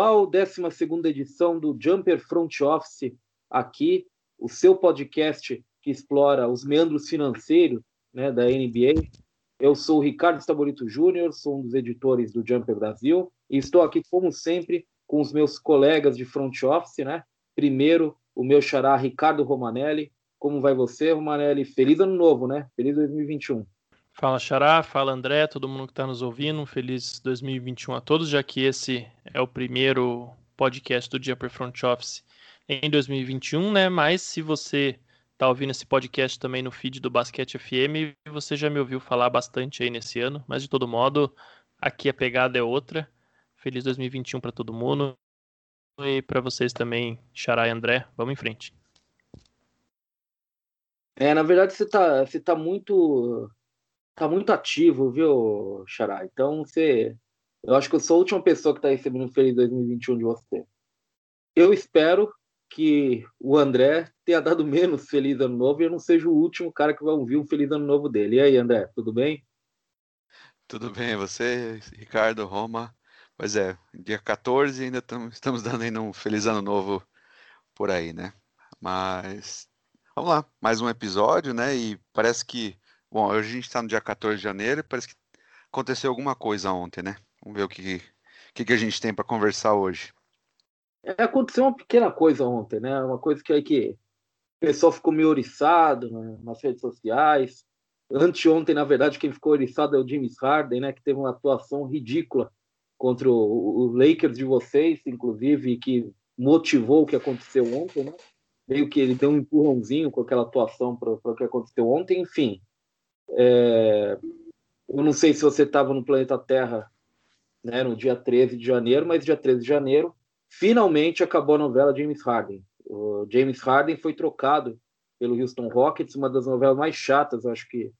Pessoal. 12 edição do Jumper Front Office aqui, o seu podcast que explora os meandros financeiros né, da NBA. Eu sou o Ricardo Stabolito Júnior, sou um dos editores do Jumper Brasil e estou aqui, como sempre, com os meus colegas de front office, né? Primeiro, o meu xará Ricardo Romanelli. Como vai você, Romanelli? Feliz ano novo, né? Feliz 2021. Fala Xará, fala André, todo mundo que está nos ouvindo, um feliz 2021 a todos, já que esse é o primeiro podcast do Jumper Front Office em 2021, né? Mas se você está ouvindo esse podcast também no feed do Basquete FM, você já me ouviu falar bastante aí nesse ano, mas de todo modo, aqui a pegada é outra. Feliz 2021 para todo mundo e para vocês também, Xará e André. Vamos em frente. É, na verdade você está você tá muito tá muito ativo, viu, Xará? Então você. Eu acho que eu sou a última pessoa que está recebendo um Feliz 2021 de você. Eu espero que o André tenha dado menos Feliz Ano Novo e eu não seja o último cara que vai ouvir um Feliz Ano Novo dele. E aí, André, tudo bem? Tudo bem, você, Ricardo, Roma. Pois é, dia 14 ainda estamos dando ainda um Feliz Ano Novo por aí, né? Mas vamos lá, mais um episódio, né? E parece que Bom, hoje a gente está no dia 14 de janeiro e parece que aconteceu alguma coisa ontem, né? Vamos ver o que, que, que a gente tem para conversar hoje. É, aconteceu uma pequena coisa ontem, né? Uma coisa que aí que o pessoal ficou meio oriçado né? nas redes sociais. Anteontem, na verdade, quem ficou oriçado é o James Harden, né? Que teve uma atuação ridícula contra o, o Lakers de vocês, inclusive, que motivou o que aconteceu ontem, né? Meio que ele deu um empurrãozinho com aquela atuação para o que aconteceu ontem, enfim. É, eu não sei se você estava no planeta Terra né, no dia 13 de janeiro, mas dia 13 de janeiro, finalmente acabou a novela James Harden. O James Harden foi trocado pelo Houston Rockets, uma das novelas mais chatas, acho que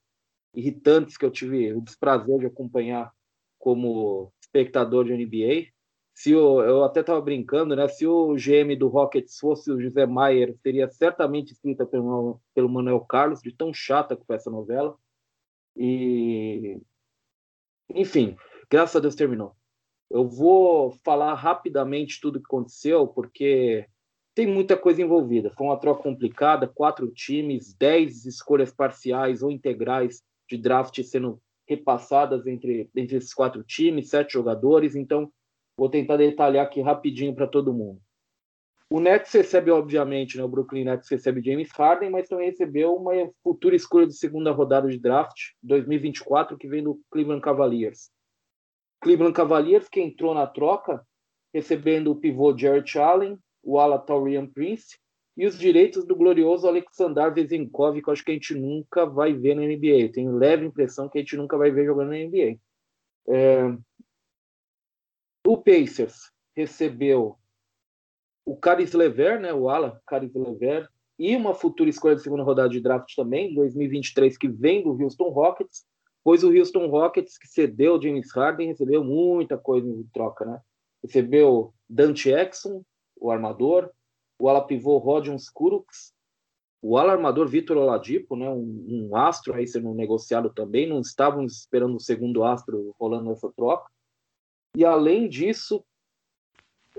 irritantes que eu tive o desprazer de acompanhar como espectador de NBA. Se o, eu até estava brincando, né? Se o GM do Rockets fosse o José Maier, seria certamente escrita pelo, pelo Manuel Carlos, de tão chata que foi essa novela. E, enfim, graças a Deus terminou. Eu vou falar rapidamente tudo o que aconteceu, porque tem muita coisa envolvida. Foi uma troca complicada, quatro times, dez escolhas parciais ou integrais de draft sendo repassadas entre, entre esses quatro times, sete jogadores. Então, vou tentar detalhar aqui rapidinho para todo mundo. O Nets recebe, obviamente, né, o Brooklyn Nets recebe James Harden, mas também recebeu uma futura escolha de segunda rodada de draft, 2024, que vem do Cleveland Cavaliers. Cleveland Cavaliers, que entrou na troca, recebendo o pivô Jarrett Allen, o ala Taurian Prince e os direitos do glorioso Alexander Vezenkov, que eu acho que a gente nunca vai ver na NBA. Eu tenho leve impressão que a gente nunca vai ver jogando na NBA. É... O Pacers recebeu o Caris Lever, né, o ala Caris Lever, e uma futura escolha de segunda rodada de draft também, 2023, que vem do Houston Rockets, pois o Houston Rockets, que cedeu James Harden, recebeu muita coisa em troca, né? Recebeu Dante Exxon, o armador, o ala pivô Rodion Skurux, o ala armador Vitor Oladipo, né, um, um, astro aí sendo negociado também, não estávamos esperando o segundo astro rolando nessa troca. E além disso,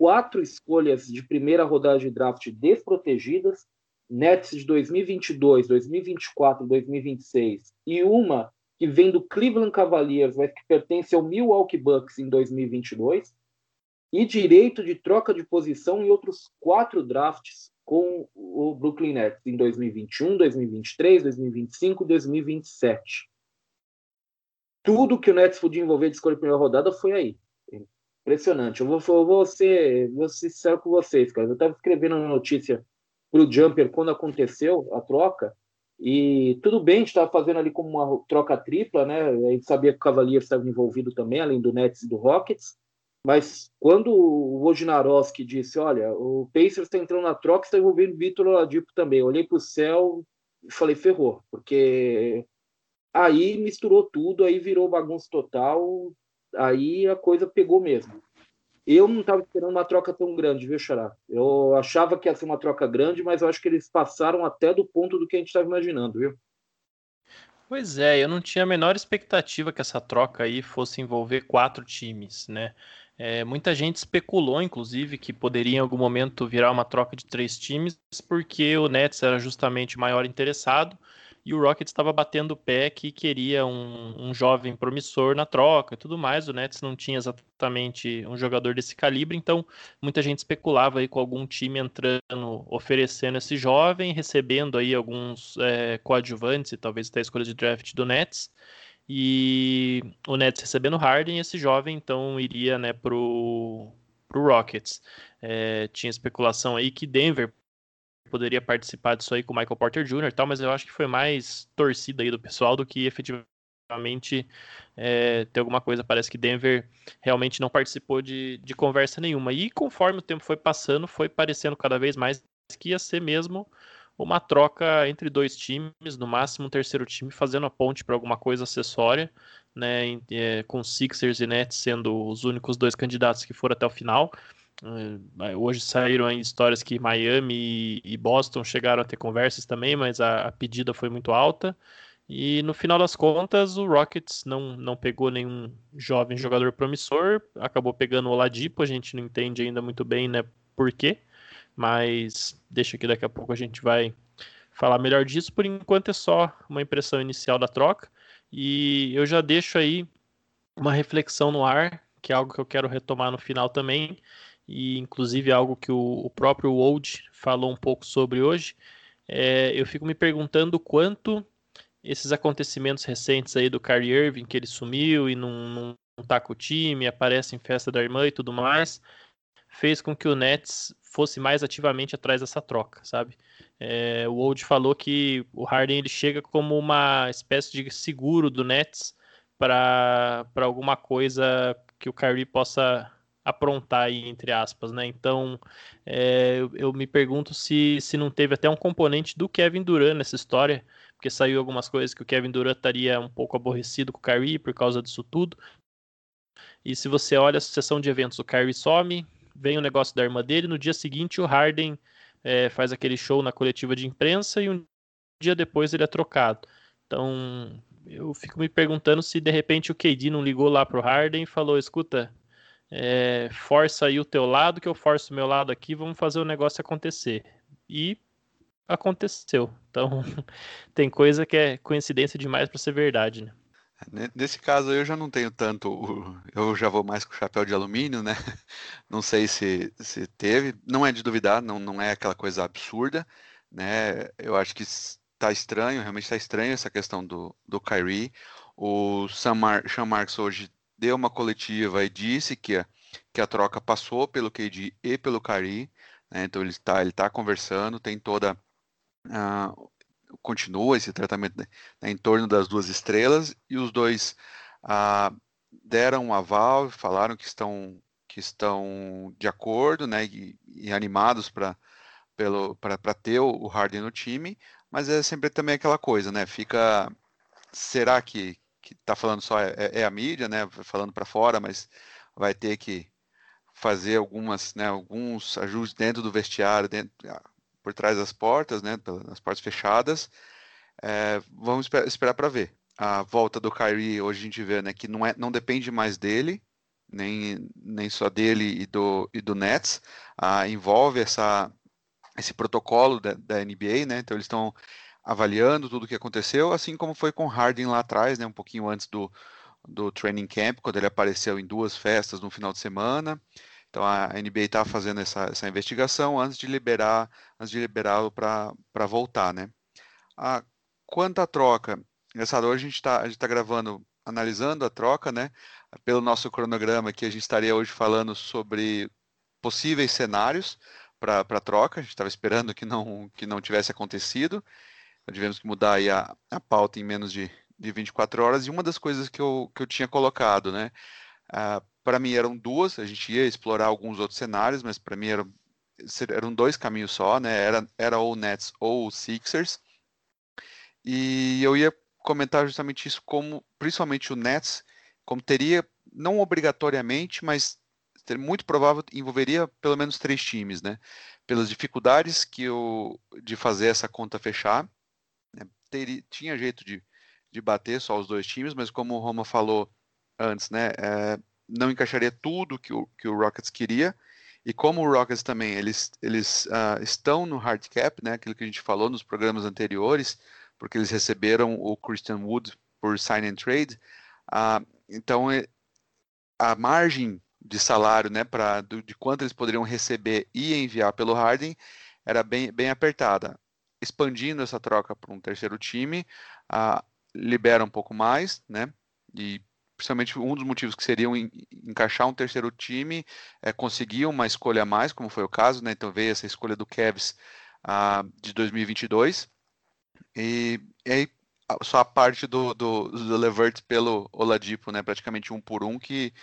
quatro escolhas de primeira rodada de draft desprotegidas, Nets de 2022, 2024, 2026 e uma que vem do Cleveland Cavaliers, mas que pertence ao Milwaukee Bucks em 2022, e direito de troca de posição em outros quatro drafts com o Brooklyn Nets em 2021, 2023, 2025 e 2027. Tudo que o Nets podia envolver de escolha de primeira rodada foi aí. Impressionante. Eu vou, ser, vou sincero com vocês, cara. Eu estava escrevendo uma notícia para o Jumper quando aconteceu a troca. E tudo bem, estava fazendo ali como uma troca tripla, né? A gente sabia que o Cavaliers estava envolvido também, além do Nets e do Rockets. Mas quando o Wojnarowski disse: Olha, o Pacers está entrando na troca, está envolvendo o Vitor Oladipo também. Eu olhei para o céu e falei: ferrou, porque aí misturou tudo, aí virou bagunça total aí a coisa pegou mesmo. Eu não estava esperando uma troca tão grande, viu, Xará? Eu achava que ia ser uma troca grande, mas eu acho que eles passaram até do ponto do que a gente estava imaginando, viu? Pois é, eu não tinha a menor expectativa que essa troca aí fosse envolver quatro times, né? É, muita gente especulou, inclusive, que poderia em algum momento virar uma troca de três times, porque o Nets era justamente o maior interessado e o Rockets estava batendo o pé que queria um, um, jovem promissor na troca e tudo mais. O Nets não tinha exatamente um jogador desse calibre, então muita gente especulava aí com algum time entrando, oferecendo esse jovem, recebendo aí alguns é, coadjuvantes e talvez até a escolha de draft do Nets. E o Nets recebendo Harden, esse jovem então iria né, pro, pro Rockets. É, tinha especulação aí que Denver poderia participar disso aí com o Michael Porter Jr. e tal, mas eu acho que foi mais torcida aí do pessoal do que efetivamente é, ter alguma coisa. Parece que Denver realmente não participou de, de conversa nenhuma. E conforme o tempo foi passando, foi parecendo cada vez mais que ia ser mesmo uma troca entre dois times, no máximo um terceiro time, fazendo a ponte para alguma coisa acessória, né, é, com Sixers e Nets sendo os únicos dois candidatos que foram até o final. É, hoje saíram histórias que Miami e Boston chegaram a ter conversas também, mas a, a, pedida foi muito alta. E no final das contas, o Rockets não, não pegou nenhum jovem jogador promissor, acabou pegando o Oladipo, a gente não entende ainda muito bem né, por quê, mas deixa que daqui a pouco a gente vai falar melhor disso. Por enquanto é só uma impressão inicial da troca, e eu já deixo aí uma reflexão no ar, que é algo que eu quero retomar no final também, e inclusive algo que o, o próprio Old falou um pouco sobre hoje, é, eu fico me perguntando quanto esses acontecimentos recentes aí do Kyrie Irving, que ele sumiu e não, tá com o time, aparece em festa da irmã e tudo mais, fez com que o Nets fosse mais ativamente atrás dessa troca, sabe? É, o Old falou que o Harden ele chega como uma espécie de seguro do Nets para alguma coisa que o Kyrie possa aprontar aí, entre aspas, né? Então, é, eu, eu, me pergunto se, se não teve até um componente do Kevin Durant nessa história, porque saiu algumas coisas que o Kevin Durant estaria um pouco aborrecido com o Kyrie por causa disso tudo. E se você olha a sucessão de eventos, o Kyrie some, vem o negócio da irmã dele, no dia seguinte o Harden é, faz aquele show na coletiva de imprensa e um dia depois ele é trocado. Então, eu fico me perguntando se de repente o KD não ligou lá pro Harden e falou: escuta, é, força aí o teu lado, que eu forço o meu lado aqui, vamos fazer o negócio acontecer. E aconteceu. Então, tem coisa que é coincidência demais para ser verdade, né? Nesse caso eu já não tenho tanto, eu já vou mais com chapéu de alumínio, né? Não sei se, se teve, não é de duvidar, não, não é aquela coisa absurda, né? Eu acho que está estranho, realmente está estranho essa questão do, do Kyrie. O Sam, Mar Sean Marks hoje deu uma coletiva e disse que a, que a troca passou pelo KD e pelo Kyrie, né? então ele está ele tá conversando, tem toda uh, continua esse tratamento né, em torno das duas estrelas e os dois uh, deram um aval, falaram que estão que estão de acordo, né, e, e animados para pelo para ter o Harden no time, mas é sempre também aquela coisa, né? Fica será que que está falando só é, é, é, a mídia, né, falando para fora, mas vai ter que fazer algumas, né, alguns ajustes dentro do vestiário, dentro, ah, por trás das portas, né, nas portas fechadas. É, vamos esperar para ver. A volta do Kyrie hoje a gente vê, né, que não é, não depende mais dele, nem, nem só dele e do, e do Nets. Ah, envolve essa esse protocolo da, da NBA, né? Então eles estão avaliando tudo o que aconteceu, assim como foi com Harden lá atrás, né, um pouquinho antes do, do training camp, quando ele apareceu em duas festas no final de semana. Então a NBA está fazendo essa, essa investigação antes de liberar, antes de liberá-lo para voltar, né? A, quanto à troca, engraçado, hoje a gente está tá gravando, analisando a troca, né? Pelo nosso cronograma aqui, a gente estaria hoje falando sobre possíveis cenários para a troca. A gente estava esperando que não, que não tivesse acontecido tivemos que mudar aí a, a pauta em menos de, de 24 horas, e uma das coisas que eu, que eu tinha colocado, né, ah, para mim eram duas, a gente ia explorar alguns outros cenários, mas para mim eram, eram dois caminhos só, né, era, era ou Nets ou Sixers, e eu ia comentar justamente isso como, principalmente o Nets, como teria, não obrigatoriamente, mas muito provável envolveria pelo menos três times, né? Pelas dificuldades que eu, de fazer essa conta fechar, teria, tinha jeito de, de bater só os dois times, mas como o Roma falou antes, né, é, não encaixaria tudo que o, que o Rockets queria. E como o Rockets também, eles, eles uh, estão no hard cap, né, aquilo que a gente falou nos programas anteriores, porque eles receberam o Christian Wood por sign and trade, uh, então a margem de salário, né, para de quanto eles poderiam receber e enviar pelo Harden era bem, bem apertada. Expandindo essa troca para um terceiro time, uh, libera um pouco mais, né, e principalmente um dos motivos que seriam encaixar um terceiro time é conseguir uma escolha a mais, como foi o caso, né? Então veio essa escolha do uh, de 2022 e, aí só a parte do, do, do Levert pelo Oladipo, né? Praticamente um por um que,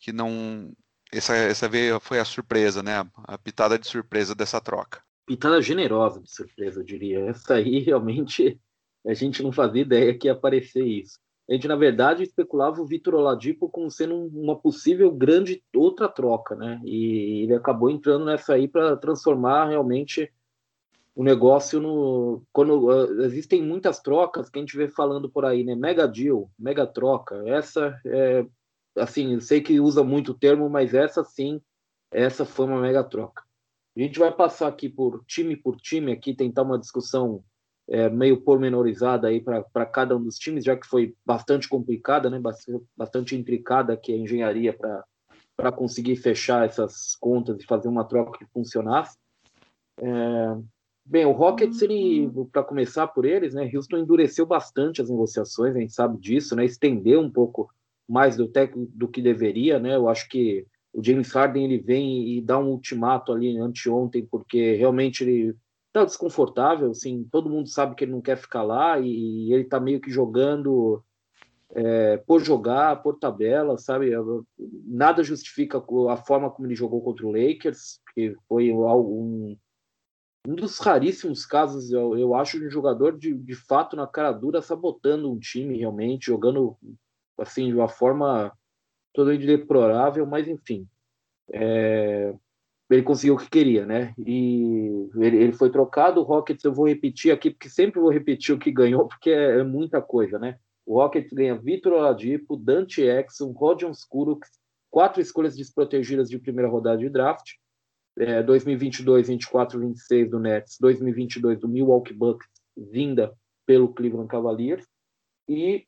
que não essa, essa veio, foi a surpresa, né? A pitada de surpresa dessa troca. Pitada generosa de surpresa, eu diria. Essa aí realmente a gente não fazia ideia que ia aparecer isso a gente, na verdade, especulava o Vitor Oladipo como sendo uma possível grande outra troca, né? E ele acabou entrando nessa aí para transformar realmente o negócio no. Quando uh, existem muitas trocas que a gente vê falando por aí, né? Mega deal, mega troca. Essa é. Assim, eu sei que usa muito o termo, mas essa sim, essa foi uma mega troca. A gente vai passar aqui por time por time, aqui tentar uma discussão é, meio pormenorizada aí para cada um dos times, já que foi bastante complicada, né, bastante intricada aqui a engenharia para conseguir fechar essas contas e fazer uma troca que funcionasse. É, bem, o Rockets, ele, para começar por eles, né, Houston endureceu bastante as negociações, a gente sabe disso, né, estendeu um pouco mais do do que deveria, né, eu acho que o James Harden ele vem e dá um ultimato ali anteontem, porque realmente ele tá desconfortável, assim, todo mundo sabe que ele não quer ficar lá e, ele tá meio que jogando é, por jogar, por tabela, sabe? Nada justifica a forma como ele jogou contra o Lakers, que foi um, um dos raríssimos casos, eu, eu acho, de um jogador de, de fato na cara dura, sabotando um time realmente, jogando assim de uma forma totalmente deplorável, mas enfim. É, ele conseguiu o que queria, né? E ele, ele, foi trocado. O Rockets, eu vou repetir aqui, porque sempre vou repetir o que ganhou, porque é, é muita coisa, né? O Rockets ganha Vitor Oladipo, Dante Exum, Rodion Skurux, quatro escolhas desprotegidas de primeira rodada de draft, é, 2022, 24, 26 do Nets, 2022 do Milwaukee Bucks, vinda pelo Cleveland Cavaliers, e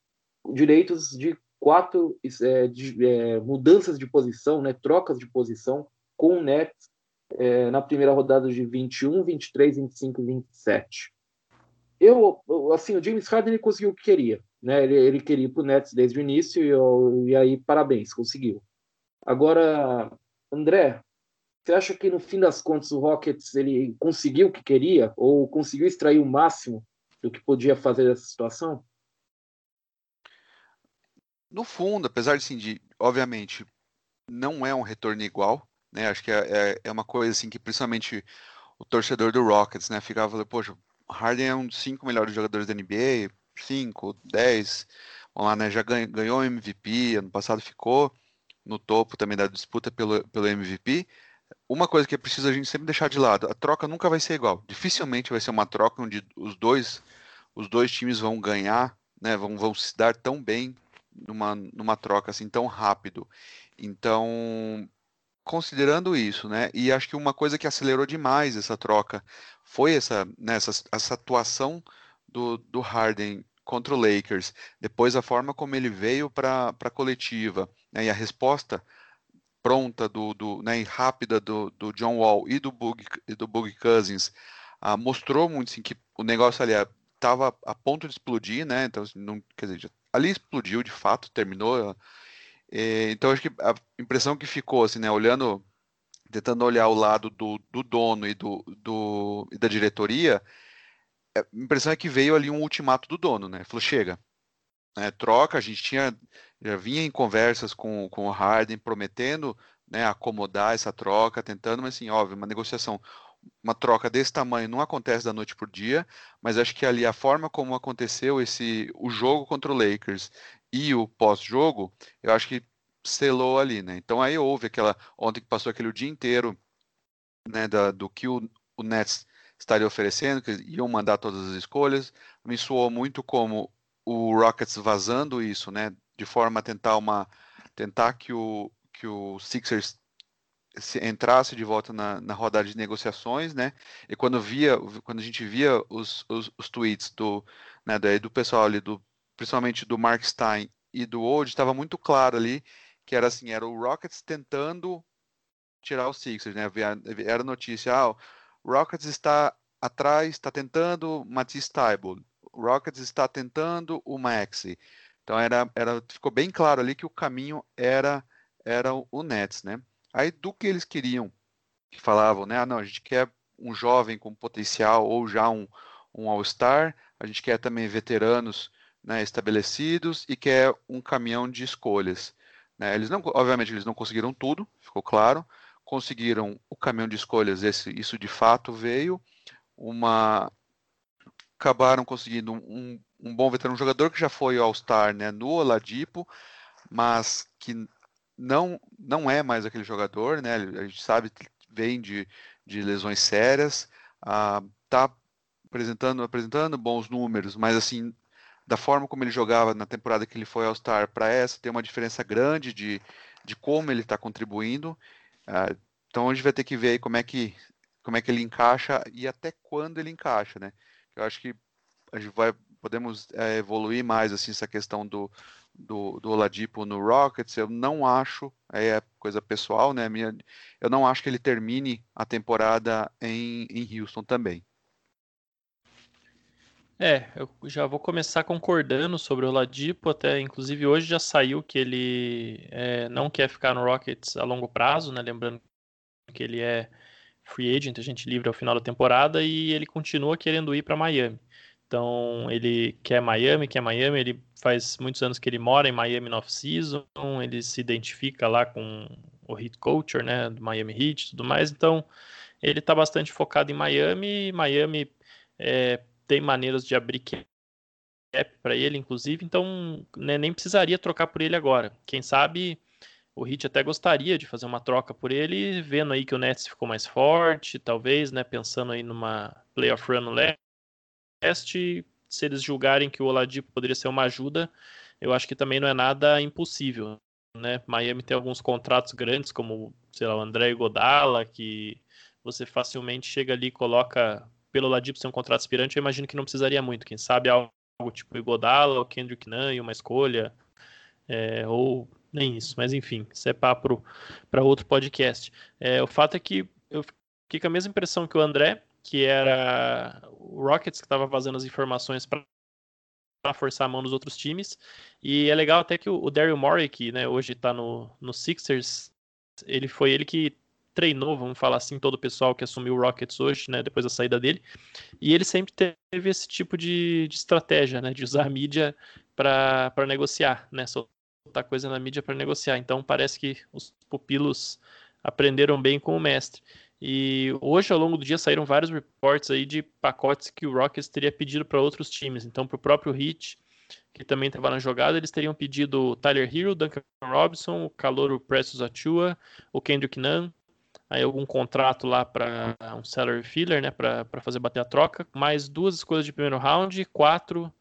direitos de quatro é, de, é, mudanças de posição, né, trocas de posição com o Nets é, na primeira rodada de 21, 23, 25 e 27. Eu, assim, o James Harden ele conseguiu o que queria, né? Ele, ele queria ir para o Nets desde o início e, eu, e aí parabéns, conseguiu. Agora, André, você acha que no fim das contas o Rockets ele conseguiu o que queria ou conseguiu extrair o máximo do que podia fazer dessa situação? No fundo, apesar de, assim, de obviamente não é um retorno igual, né? Acho que é, é, é, uma coisa assim que principalmente o torcedor do Rockets, né, ficava falando, poxa, Harden é um dos cinco melhores jogadores da NBA, cinco, dez, vamos lá, né, já ganhou, ganhou MVP, ano passado ficou no topo também da disputa pelo, pelo MVP. Uma coisa que é preciso a gente sempre deixar de lado, a troca nunca vai ser igual. Dificilmente vai ser uma troca onde os dois, os dois times vão ganhar, né, vão, vão se dar tão bem numa, numa troca assim tão rápido. Então, considerando isso, né? E acho que uma coisa que acelerou demais essa troca foi essa, né, essa, essa atuação do, do Harden contra o Lakers, depois a forma como ele veio para a coletiva, né, e a resposta pronta do, do né, e rápida do, do John Wall e do Boogie, do Boogie Cousins ah, mostrou muito assim, que o negócio ali estava a ponto de explodir, né? Então, assim, não, quer dizer, ali explodiu de fato, terminou é, então acho que a impressão que ficou, assim, né, olhando, tentando olhar o lado do, do dono e, do, do, e da diretoria, é, a impressão é que veio ali um ultimato do dono, né? Falou, chega, né, troca, a gente tinha, já vinha em conversas com, com o Harden, prometendo né, acomodar essa troca, tentando, mas assim, óbvio, uma negociação, uma troca desse tamanho não acontece da noite por dia, mas acho que ali a forma como aconteceu esse o jogo contra o Lakers e o pós-jogo, eu acho que selou ali, né? Então aí houve aquela ontem que passou aquele dia inteiro, né, da, do que o, o Nets estaria oferecendo, que iam mandar todas as escolhas. Me soou muito como o Rockets vazando isso, né, de forma a tentar uma tentar que o que o Sixers entrasse de volta na, na rodada de negociações, né? E quando via, quando a gente via os, os, os tweets do, né, do, do pessoal ali, do, principalmente do Mark Stein e do Old, estava muito claro ali que era assim, era o Rockets tentando tirar o Sixers, né? Era notícia, ah, o Rockets está atrás, está tentando Matisse Taibo, o Rockets está tentando o Maxi. Então era, era, ficou bem claro ali que o caminho era era o Nets, né? Aí do que eles queriam, que falavam, né? Ah, não, a gente quer um jovem com potencial ou já um, um All-Star, a gente quer também veteranos né, estabelecidos e quer um caminhão de escolhas. Né? Eles não, obviamente, eles não conseguiram tudo, ficou claro. Conseguiram o caminhão de escolhas, esse, isso de fato veio. Uma acabaram conseguindo um, um bom veterano, um jogador que já foi All-Star né, no Oladipo, mas que não não é mais aquele jogador, né? A gente sabe que vem de, de lesões sérias, ah, tá apresentando apresentando bons números, mas assim da forma como ele jogava na temporada que ele foi All Star para essa tem uma diferença grande de, de como ele está contribuindo. Ah, então a gente vai ter que ver aí como é que como é que ele encaixa e até quando ele encaixa, né? Eu acho que a gente vai podemos é, evoluir mais assim essa questão do do, do Oladipo no Rockets, eu não acho, é coisa pessoal, né? Minha, eu não acho que ele termine a temporada em, em Houston também. É, eu já vou começar concordando sobre o Oladipo, até inclusive hoje já saiu que ele é, não quer ficar no Rockets a longo prazo, né? Lembrando que ele é free agent, a gente livre ao final da temporada e ele continua querendo ir para Miami. Então, ele quer Miami, quer Miami, ele faz muitos anos que ele mora em Miami no off-season, ele se identifica lá com o hit culture, né, do Miami Heat e tudo mais, então ele está bastante focado em Miami, Miami é, tem maneiras de abrir cap para ele, inclusive, então né, nem precisaria trocar por ele agora. Quem sabe o Heat até gostaria de fazer uma troca por ele, vendo aí que o Nets ficou mais forte, talvez, né, pensando aí numa playoff run no leste, teste, se eles julgarem que o Oladipo poderia ser uma ajuda, eu acho que também não é nada impossível. Né? Miami tem alguns contratos grandes, como sei lá, o André Godala, que você facilmente chega ali e coloca pelo Oladipo ser um contrato aspirante, eu imagino que não precisaria muito. Quem sabe algo tipo Igodala, o Kendrick Nunn e uma escolha, é, ou nem isso, mas enfim, isso é papo para outro podcast. É, o fato é que eu fiquei com a mesma impressão que o André, que era o Rockets que estava vazando as informações para forçar a mão dos outros times. E é legal até que o Daryl Morey, que né, hoje está no, no Sixers, ele foi ele que treinou, vamos falar assim, todo o pessoal que assumiu o Rockets hoje, né, depois da saída dele. E ele sempre teve esse tipo de, de estratégia, né, de usar a mídia para negociar, né, soltar coisa na mídia para negociar. Então parece que os pupilos aprenderam bem com o mestre. E hoje, ao longo do dia, saíram vários reportes aí de pacotes que o Rockets teria pedido para outros times. Então, para o próprio Heat, que também estava na jogada, eles teriam pedido o Tyler Hero, Duncan Robinson, o Calouro Prestos Achua, o Kendrick Nunn, aí algum contrato lá para um salary filler, né, para fazer bater a troca, mais duas escolhas de primeiro round e quatro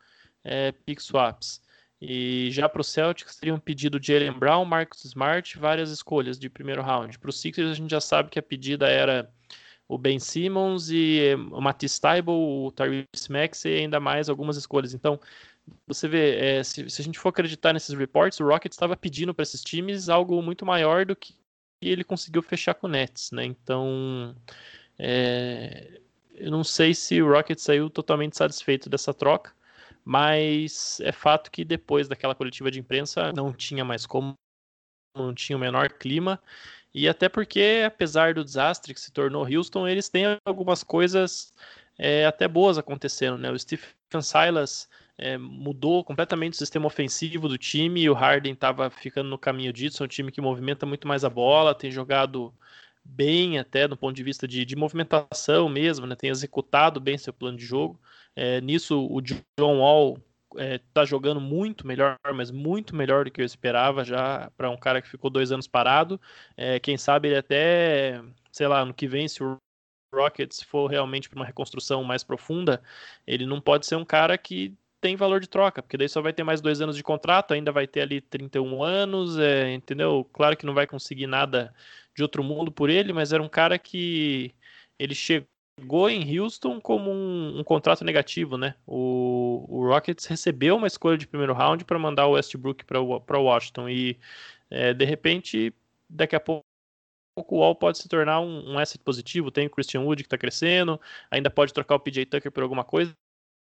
é, pick swaps. E já para o Celtics teriam pedido Jalen Brown, Marcus Smart, várias escolhas de primeiro round. Para o Sixers a gente já sabe que a pedida era o Ben Simmons e o Matisse Tybalt, o Tyrese Maxey e ainda mais algumas escolhas. Então, você vê, é, se, se, a gente for acreditar nesses reports, o Rockets estava pedindo para esses times algo muito maior do que ele conseguiu fechar com o Nets, né? Então, é, eu não sei se o Rockets saiu totalmente satisfeito dessa troca mas é fato que depois daquela coletiva de imprensa não tinha mais como, não tinha o menor clima, e até porque, apesar do desastre que se tornou Houston, eles têm algumas coisas é, até boas acontecendo, né? O Stephen Silas é, mudou completamente o sistema ofensivo do time, e o Harden estava ficando no caminho disso, é um time que movimenta muito mais a bola, tem jogado bem até do ponto de vista de, de movimentação mesmo, né? tem executado bem seu plano de jogo. É, nisso, o John Wall está é, jogando muito melhor, mas muito melhor do que eu esperava já para um cara que ficou dois anos parado. É, quem sabe ele até, sei lá, no que vem, se o Rockets for realmente para uma reconstrução mais profunda, ele não pode ser um cara que tem valor de troca, porque daí só vai ter mais dois anos de contrato, ainda vai ter ali 31 anos, é, entendeu? Claro que não vai conseguir nada de outro mundo por ele, mas era um cara que ele chegou em Houston como um, um contrato negativo, né? O, o, Rockets recebeu uma escolha de primeiro round para mandar o Westbrook para Washington e é, de repente daqui a pouco o Wall pode se tornar um, um asset positivo. Tem o Christian Wood que está crescendo, ainda pode trocar o PJ Tucker por alguma coisa.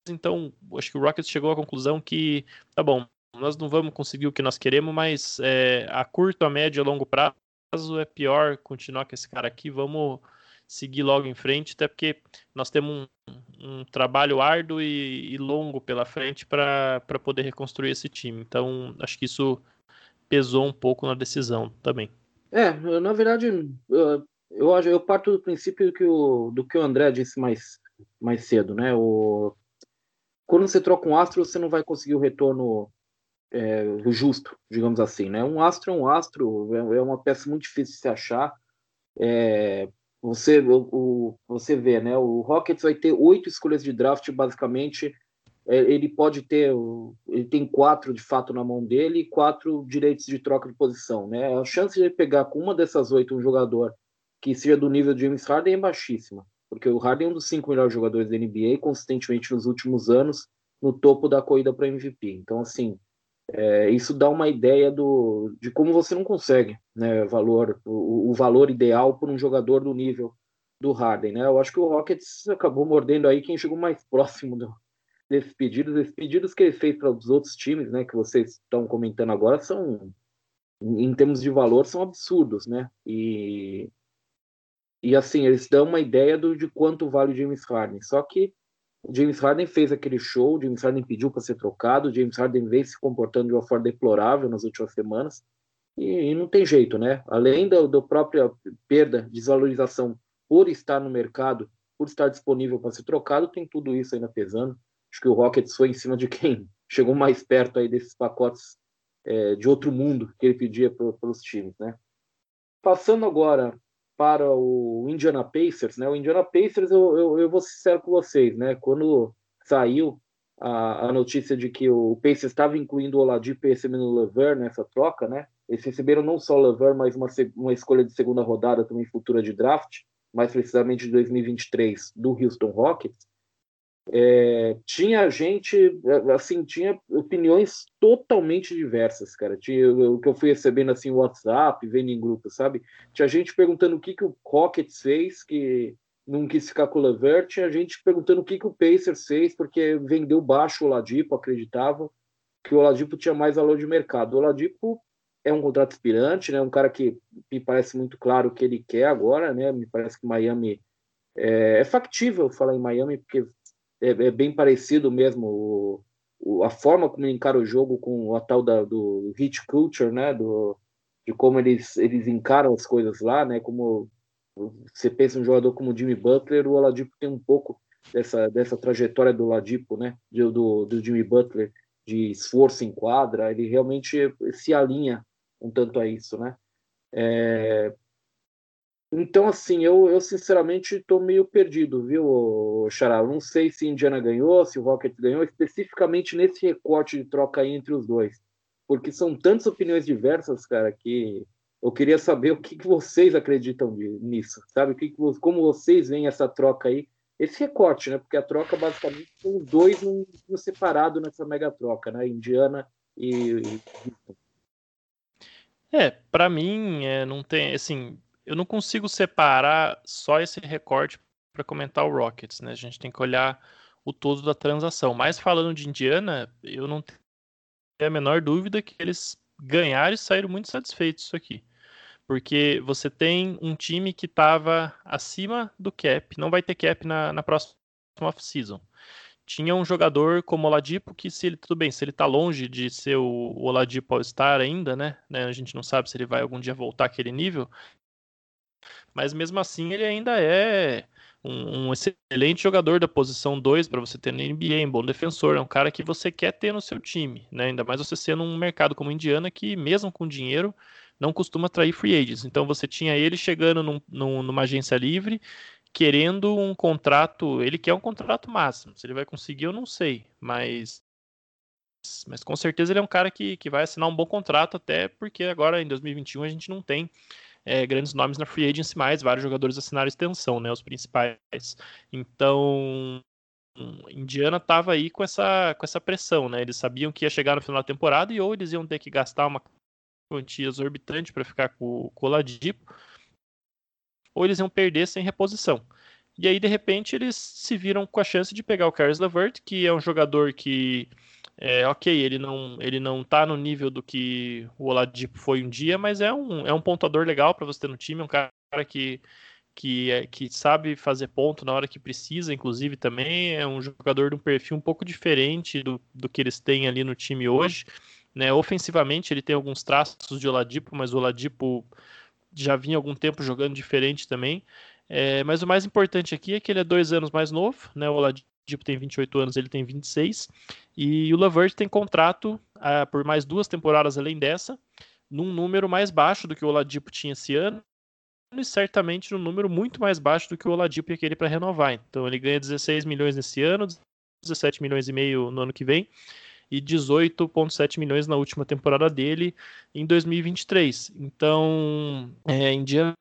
Então, acho que o Rockets chegou à conclusão que, tá bom, nós não vamos conseguir o que nós queremos, mas é, a curto, a médio e a longo prazo é pior continuar com esse cara aqui. Vamos seguir logo em frente, até porque nós temos um, um trabalho árduo e, e longo pela frente para poder reconstruir esse time. Então, acho que isso pesou um pouco na decisão também. É, na verdade, eu, eu, parto do princípio do que o, do que o André disse mais, mais cedo, né? O, quando você troca um astro, você não vai conseguir o retorno é, justo, digamos assim, né? Um astro é um astro, é, é uma peça muito difícil de se achar. É, você, o, o, você vê, né? O Rockets vai ter oito escolhas de draft, basicamente. É, ele pode ter, ele tem quatro de fato na mão dele e quatro direitos de troca de posição, né? A chance de ele pegar com uma dessas oito um jogador que seja do nível de James Harden é baixíssima porque o Harden é um dos cinco melhores jogadores da NBA, consistentemente nos últimos anos, no topo da corrida para MVP. Então, assim, é, isso dá uma ideia do, de como você não consegue né, valor, o, o, valor ideal por um jogador do nível do Harden. Né? Eu acho que o Rockets acabou mordendo aí quem chegou mais próximo do, desses pedidos. Esses pedidos que ele fez para os outros times, né, que vocês estão comentando agora, são, em termos de valor, são absurdos. Né? E e assim, eles dão uma ideia do, de quanto vale o James Harden. Só que o James Harden fez aquele show, o James Harden pediu para ser trocado, o James Harden vem se comportando de uma forma deplorável nas últimas semanas. E, e não tem jeito, né? Além da, própria perda, desvalorização por estar no mercado, por estar disponível para ser trocado, tem tudo isso ainda pesando. Acho que o Rockets foi em cima de quem chegou mais perto aí desses pacotes é, de outro mundo que ele pedia para os times, né? Passando agora para o Indiana Pacers, né? O Indiana Pacers, eu, eu, eu vou ser sincero com vocês, né? Quando saiu a, a notícia de que o Pacers estava incluindo o Oladipo e recebendo o Lever nessa troca, né? Eles receberam não só o Lever, mas uma, uma escolha de segunda rodada também futura de draft, mais precisamente de 2023, do Houston Rockets. É, tinha gente, assim, tinha opiniões totalmente diversas, cara. Tinha o que eu fui recebendo assim, WhatsApp, vendo em grupo, sabe? Tinha gente perguntando o que, que o Rockets fez, que não quis ficar com o Levert. Tinha gente perguntando o que, que o Pacers fez, porque vendeu baixo o Oladipo, acreditava que o Oladipo tinha mais valor de mercado. O Oladipo é um contrato aspirante, né? Um cara que me parece muito claro que ele quer agora, né? Me parece que Miami é, é factível falar em Miami, porque é, é bem parecido mesmo o, o, a forma como encara o jogo com a tal da, do hit culture, né? Do, de como eles, eles encaram as coisas lá, né? Como você pensa um jogador como Jimmy Butler, o Oladipo tem um pouco dessa, dessa trajetória do Oladipo, né? Do, do Jimmy Butler, de esforço em quadra, ele realmente se alinha um tanto a isso, né? É, então, assim, eu, eu sinceramente estou meio perdido, viu, Xará? Não sei se Indiana ganhou, se o Rocket ganhou, especificamente nesse recorte de troca aí entre os dois. Porque são tantas opiniões diversas, cara, que eu queria saber o que, que vocês acreditam nisso, sabe? O que, que como vocês veem essa troca aí, esse recorte, né? Porque a troca basicamente são os dois no separado nessa mega troca, né? Indiana e. e... É, para mim, é, não tem, assim, eu não consigo separar só esse recorte para comentar o Rockets, né? A gente tem que olhar o todo da transação. Mas falando de Indiana, eu não tenho a menor dúvida que eles ganharam e saíram muito satisfeitos isso aqui. Porque você tem um time que estava acima do cap, não vai ter cap na, na próxima off-season. Tinha um jogador como o Oladipo que, se ele, tudo bem, se ele está longe de ser o, o Oladipo All-Star ainda, né, né? A gente não sabe se ele vai algum dia voltar àquele nível, mas mesmo assim ele ainda é um, um excelente jogador da posição 2 para você ter na NBA, um bom defensor, é um cara que você quer ter no seu time, né? Ainda mais você sendo um mercado como Indiana que, mesmo com dinheiro, não costuma atrair free agents. Então você tinha ele chegando num, num, numa agência livre, querendo um contrato, ele quer um contrato máximo. Se ele vai conseguir, eu não sei, mas mas com certeza ele é um cara que, que vai assinar um bom contrato, até porque agora em 2021 a gente não tem é, grandes nomes na free agency mais, vários jogadores assinaram extensão, né, os principais. Então, Indiana estava aí com essa, com essa pressão, né? Eles sabiam que ia chegar no final da temporada e ou eles iam ter que gastar uma quantia exorbitante para ficar com, com o Ladipo, ou eles iam perder sem reposição. E aí, de repente, eles se viram com a chance de pegar o Caris LeVert, que é um jogador que, é, ok, ele não, ele não tá no nível do que o Oladipo foi um dia, mas é um, é um pontuador legal para você ter no time, um cara que, que, é, que sabe fazer ponto na hora que precisa, inclusive também é um jogador de um perfil um pouco diferente do, do que eles têm ali no time hoje. Né? Ofensivamente, ele tem alguns traços de Oladipo, mas o Oladipo já vinha algum tempo jogando diferente também. É, mas o mais importante aqui é que ele é dois anos mais novo, né? O Oladipo tem 28 anos, ele tem 26. E o Lavert tem contrato ah, por mais duas temporadas além dessa, num número mais baixo do que o Oladipo tinha esse ano, e certamente num número muito mais baixo do que o Oladipo ia querer para renovar. Então ele ganha 16 milhões nesse ano, 17 milhões e meio no ano que vem e 18,7 milhões na última temporada dele em 2023. Então, é, Indiana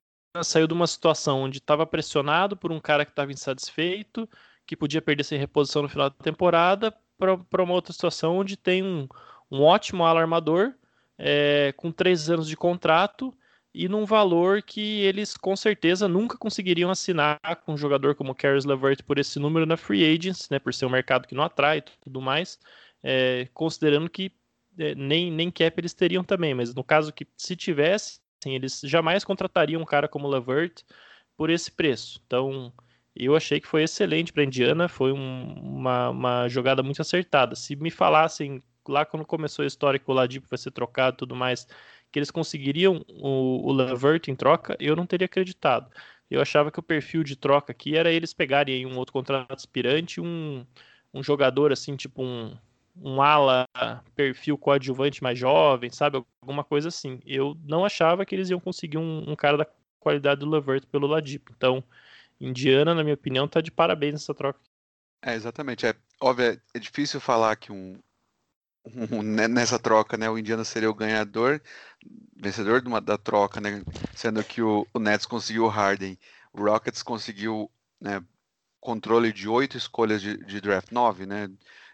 saiu de uma situação onde estava pressionado por um cara que estava insatisfeito, que podia perder sem reposição no final da temporada, para uma outra situação onde tem um, um ótimo alarmador é, com três anos de contrato e num valor que eles com certeza nunca conseguiriam assinar com um jogador como Caris LeVert por esse número na free agents, né, por ser um mercado que não atrai e tudo mais é, considerando que é, nem, nem cap eles teriam também, mas no caso que se tivesse, assim, eles jamais contratariam um cara como Lavert por esse preço. Então, eu achei que foi excelente para Indiana, foi um, uma, uma jogada muito acertada. Se me falassem lá quando começou a história que o Ladipo vai ser trocado e tudo mais, que eles conseguiriam o, o Lavert em troca, eu não teria acreditado. Eu achava que o perfil de troca aqui era eles pegarem um outro contrato aspirante, um, um jogador assim, tipo um, um ala perfil coadjuvante mais jovem, sabe? Alguma coisa assim. Eu não achava que eles iam conseguir um, um cara da qualidade do Levert pelo Ladipo. Então, Indiana, na minha opinião, tá de parabéns nessa troca. É, exatamente. É óbvio, é difícil falar que um, um, né, nessa troca, né, o Indiana seria o ganhador, vencedor de uma, da troca, né, sendo que o, o Nets conseguiu o Harden, o Rockets conseguiu né, controle de oito escolhas de, de draft, nove, né,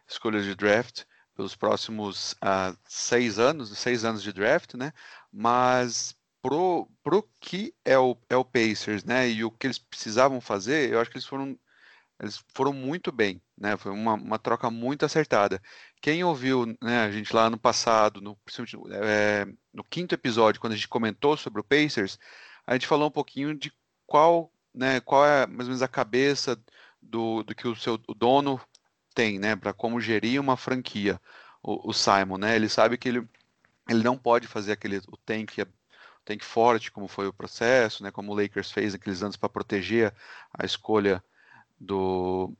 escolhas de draft pelos próximos uh, seis anos, seis anos de draft, né? Mas pro, pro que é o, é o Pacers, né? E o que eles precisavam fazer, eu acho que eles foram eles foram muito bem, né? Foi uma, uma troca muito acertada. Quem ouviu, né, a gente lá no passado, no, é, no quinto episódio, quando a gente comentou sobre o Pacers, a gente falou um pouquinho de qual, né, qual é mais ou menos a cabeça do, do que o seu o dono tem, né, para como gerir uma franquia. O, o, Simon, né, ele sabe que ele, ele não pode fazer aquele o tank, tank forte, como foi o processo, né, como o Lakers fez naqueles anos para proteger a escolha do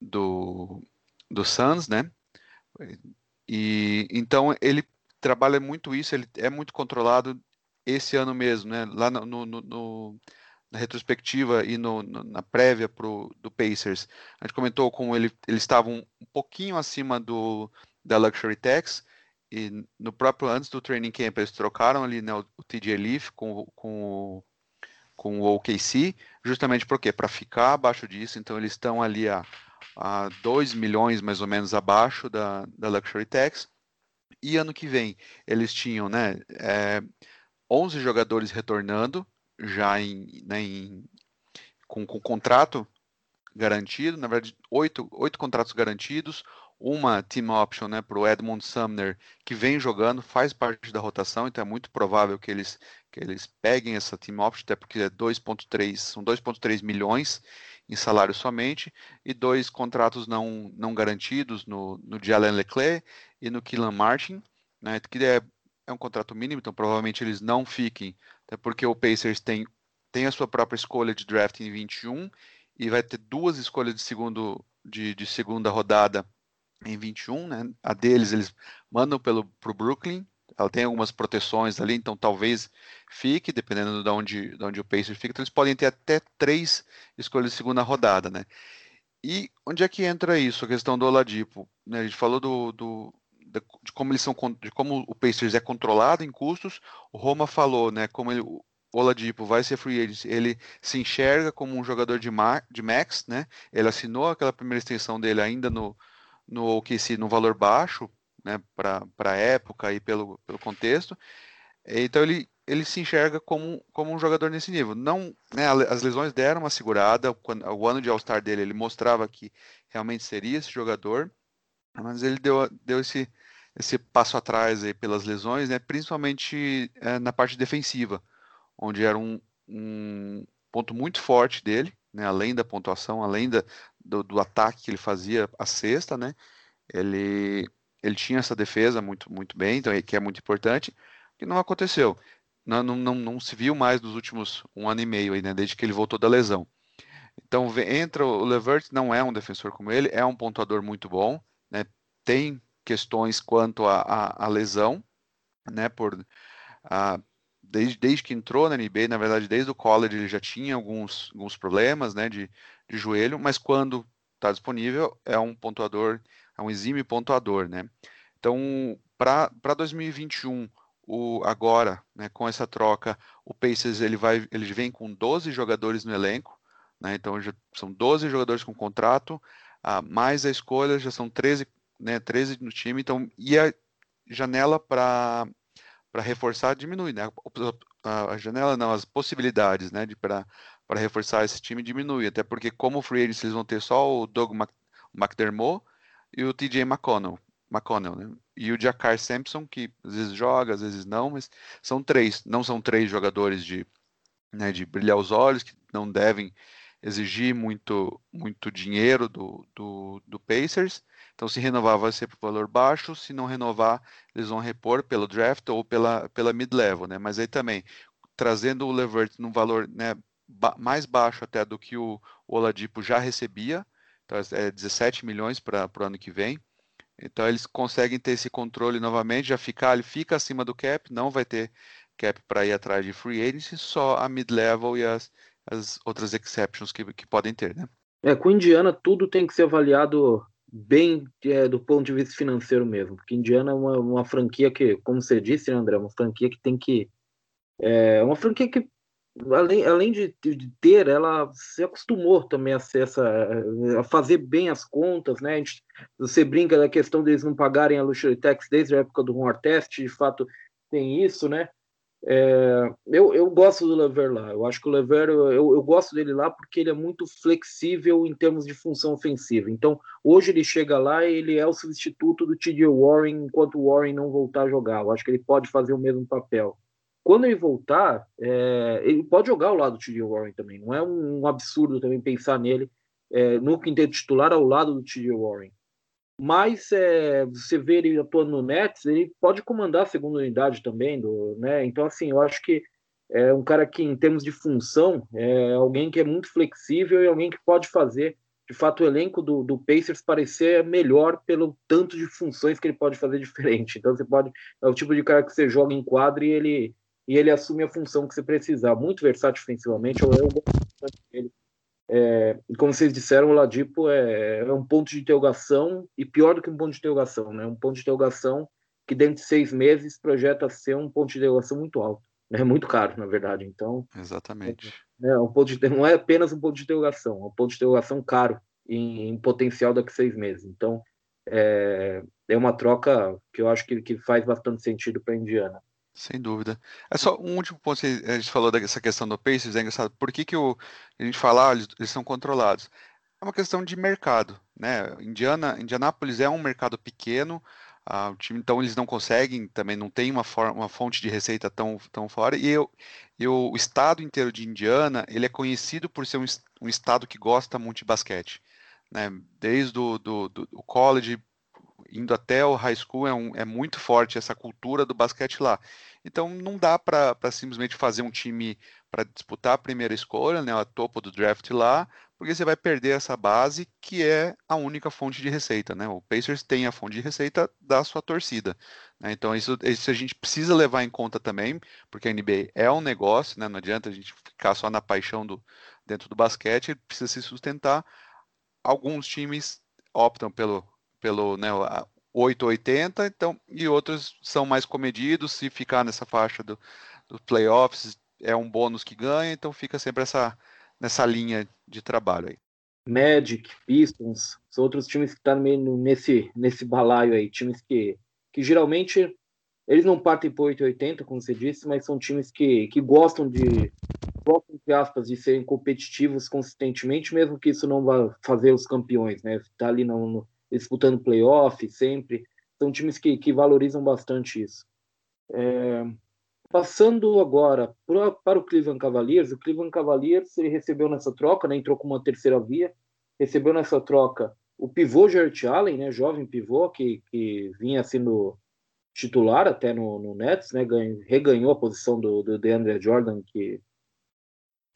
do do Suns, né? E então ele trabalha muito isso, ele é muito controlado esse ano mesmo, né? Lá no, no, no na retrospectiva e no, no, na prévia pro, do Pacers, a gente comentou como ele, eles estavam um pouquinho acima do, da Luxury Tax, e no próprio, antes do training camp, eles trocaram ali né, o, TJ Leaf com, com, com o OKC, justamente por quê? Para ficar abaixo disso, então eles estão ali a, a 2 milhões mais ou menos abaixo da, da Luxury Tax, e ano que vem eles tinham né, é, 11 jogadores retornando, já em, né, em com, com contrato garantido, na verdade, oito, oito contratos garantidos, uma team option né, para o Edmund Sumner, que vem jogando, faz parte da rotação, então é muito provável que eles, que eles peguem essa team option, até porque é 2,3, são 2,3 milhões em salário somente, e dois contratos não, não garantidos no, no Jalen Leclerc e no Killan Martin, né, que é, é um contrato mínimo, então provavelmente eles não fiquem até porque o Pacers tem, tem a sua própria escolha de draft em 21 e vai ter duas escolhas de, segundo, de, de segunda rodada em 21, né? A deles eles mandam pelo pro Brooklyn. Ela tem algumas proteções ali, então talvez fique, dependendo de onde, de onde o Pacers fica. Então eles podem ter até três escolhas de segunda rodada, né? E onde é que entra isso, a questão do Oladipo? Né? A gente falou do, do, de como eles são, de como o Pacers é controlado em custos, o Roma falou, né, como ele, o Oladipo vai ser free agent, ele se enxerga como um jogador de, de max, né? Ele assinou aquela primeira extensão dele ainda no no OKC no valor baixo, né, para a época e pelo, pelo contexto. Então ele, ele se enxerga como, como um jogador nesse nível. Não, né, as lesões deram uma segurada. Quando, o ano de All-Star dele ele mostrava que realmente seria esse jogador, mas ele deu, deu esse, esse passo atrás aí pelas lesões, né, principalmente é, na parte defensiva, onde era um, um ponto muito forte dele, né, além da pontuação, além da, do, do, ataque que ele fazia a sexta, né, ele, ele tinha essa defesa muito, muito bem, então, que é muito importante, que não aconteceu. Não, não, não, não se viu mais nos últimos um ano e meio, aí, né, desde que ele voltou da lesão. Então entra o Levert, não é um defensor como ele, é um pontuador muito bom, né, tem questões quanto à lesão, né, por a, desde, desde que entrou na NBA, na verdade, desde o college ele já tinha alguns, alguns problemas né, de, de joelho, mas quando está disponível é um pontuador, é um exímio pontuador. Né? Então, para 2021, o, agora, né, com essa troca, o Pacers ele vai, ele vem com 12 jogadores no elenco, né, então já são 12 jogadores com contrato, ah, mais a escolha já são 13, né, 13 no time, então, e a janela para para reforçar diminui, né? A, janela não, as possibilidades, né, de para para reforçar esse time diminui, até porque como free agents eles vão ter só o Doug Mc, McDermott e o TJ McConnell, McConnell né? e o Jakar Sampson, que às vezes joga, às vezes não, mas são três, não são três jogadores de, né, de brilhar os olhos, que não devem exigir muito, muito dinheiro do, do, do Pacers, então, se renovar, vai ser por valor baixo. Se não renovar, eles vão repor pelo draft ou pela, pela mid-level, né? Mas aí também, trazendo o Levert num valor né, ba mais baixo até do que o, Oladipo já recebia, então é 17 milhões para o ano que vem. Então eles conseguem ter esse controle novamente, já ficar, ele fica acima do cap, não vai ter cap para ir atrás de free agency, só a mid-level e as, as outras exceptions que, que podem ter, né? É, com Indiana tudo tem que ser avaliado bem é, do ponto de vista financeiro mesmo, porque Indiana é uma, uma franquia que, como você disse, né, André, uma franquia que tem que. É uma franquia que, além, além de, de ter, ela se acostumou também a, ser essa, a fazer bem as contas, né? Gente, você brinca da questão deles não pagarem a Luxury Tax desde a época do Horn Test, de fato tem isso, né? É, eu, eu gosto do Lever lá. Eu acho que o Lever, eu, eu gosto dele lá porque ele é muito flexível em termos de função ofensiva. Então, hoje ele chega lá e ele é o substituto do TJ Warren enquanto o Warren não voltar a jogar. Eu acho que ele pode fazer o mesmo papel. Quando ele voltar, é, ele pode jogar ao lado do TJ Warren também. Não é um, um absurdo também pensar nele é, no quinteto titular ao lado do TJ Warren mas é, você vê ele atuando no Nets, ele pode comandar a segunda unidade também, do, né? Então, assim, eu acho que é um cara que, em termos de função, é alguém que é muito flexível e alguém que pode fazer, de fato, o elenco do, do Pacers parecer melhor pelo tanto de funções que ele pode fazer diferente. Então, você pode, é o tipo de cara que você joga em quadro e ele, e ele assume a função que você precisar. Muito versátil ofensivamente, eu, eu gosto dele é, como vocês disseram, o Ladipo é, é, um ponto de interrogação e pior do que um ponto de interrogação, né? Um ponto de interrogação que dentro de seis meses projeta ser um ponto de interrogação muito alto, né? Muito caro, na verdade. Então, exatamente. É, é um ponto de, não é apenas um ponto de interrogação, é um ponto de interrogação caro em, em potencial daqui a seis meses. Então, é, é uma troca que eu acho que, que faz bastante sentido para a Indiana. Sem dúvida. É só um último ponto que a gente falou dessa questão do Pacers, é engraçado. Por que, que o, a gente fala, ah, eles, eles são controlados? É uma questão de mercado, né? Indiana, Indianápolis é um mercado pequeno, ah, o time, então eles não conseguem, também não tem uma, uma fonte de receita tão, tão fora. E, eu, eu, o estado inteiro de Indiana, ele é conhecido por ser um, um estado que gosta muito de basquete. Né? Desde o do, do, do college indo até o high school, é, um, é muito forte essa cultura do basquete lá. Então não dá para simplesmente fazer um time para disputar a primeira escolha, né, a topo do draft lá, porque você vai perder essa base que é a única fonte de receita. Né? O Pacers tem a fonte de receita da sua torcida. Né? Então isso, isso a gente precisa levar em conta também, porque a NBA é um negócio, né? não adianta a gente ficar só na paixão do, dentro do basquete, precisa se sustentar. Alguns times optam pelo pelo né, 8,80, então, e outros são mais comedidos, se ficar nessa faixa do, do playoffs é um bônus que ganha, então fica sempre essa, nessa linha de trabalho aí. Magic, Pistons, são outros times que estão tá nesse, nesse balaio aí, times que, que geralmente eles não partem por 880, como você disse, mas são times que, que gostam de, gostam, entre aspas, de serem competitivos consistentemente, mesmo que isso não vá fazer os campeões, né? Tá ali no, no, disputando playoff sempre. São times que, que valorizam bastante isso. É, passando agora pra, para o Cleveland Cavaliers, o Cleveland Cavaliers ele recebeu nessa troca, né, entrou com uma terceira via, recebeu nessa troca o pivô Jarrett Allen, né, jovem pivô que, que vinha sendo titular até no, no Nets, né, ganho, reganhou a posição do, do DeAndre Jordan, que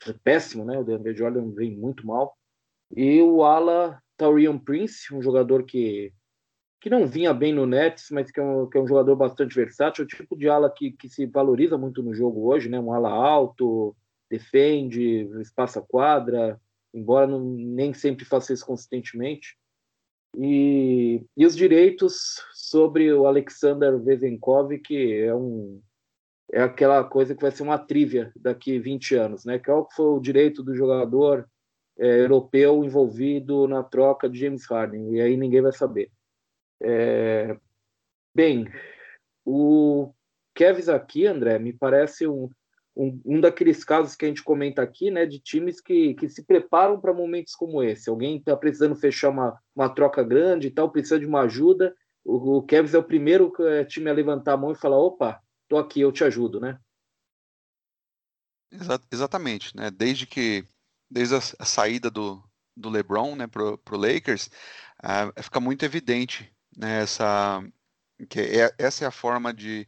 é péssimo, né, o DeAndre Jordan vem muito mal, e o ala Taurian Prince, um jogador que, que não vinha bem no Nets, mas que é, um, que é um jogador bastante versátil, o tipo de ala que, que se valoriza muito no jogo hoje, né, um ala alto, defende, espaça quadra, embora não, nem sempre faça isso consistentemente, e, e os direitos sobre o Alexander Vezenkov, que é um é aquela coisa que vai ser uma trívia daqui 20 anos, né? Qual foi o direito do jogador é, europeu envolvido na troca de James Harden? E aí ninguém vai saber. É, bem, o Kevs aqui, André, me parece um, um, um, daqueles casos que a gente comenta aqui, né, de times que, que se preparam para momentos como esse. Alguém está precisando fechar uma, uma troca grande e tal, precisa de uma ajuda. O, o Kevs é o primeiro é, time a levantar a mão e falar: opa, tô aqui, eu te ajudo, né? Exa exatamente, né? Desde que desde a, a saída do, do LeBron, né, pro, pro Lakers, uh, fica muito evidente, né, essa que é, essa é a forma de,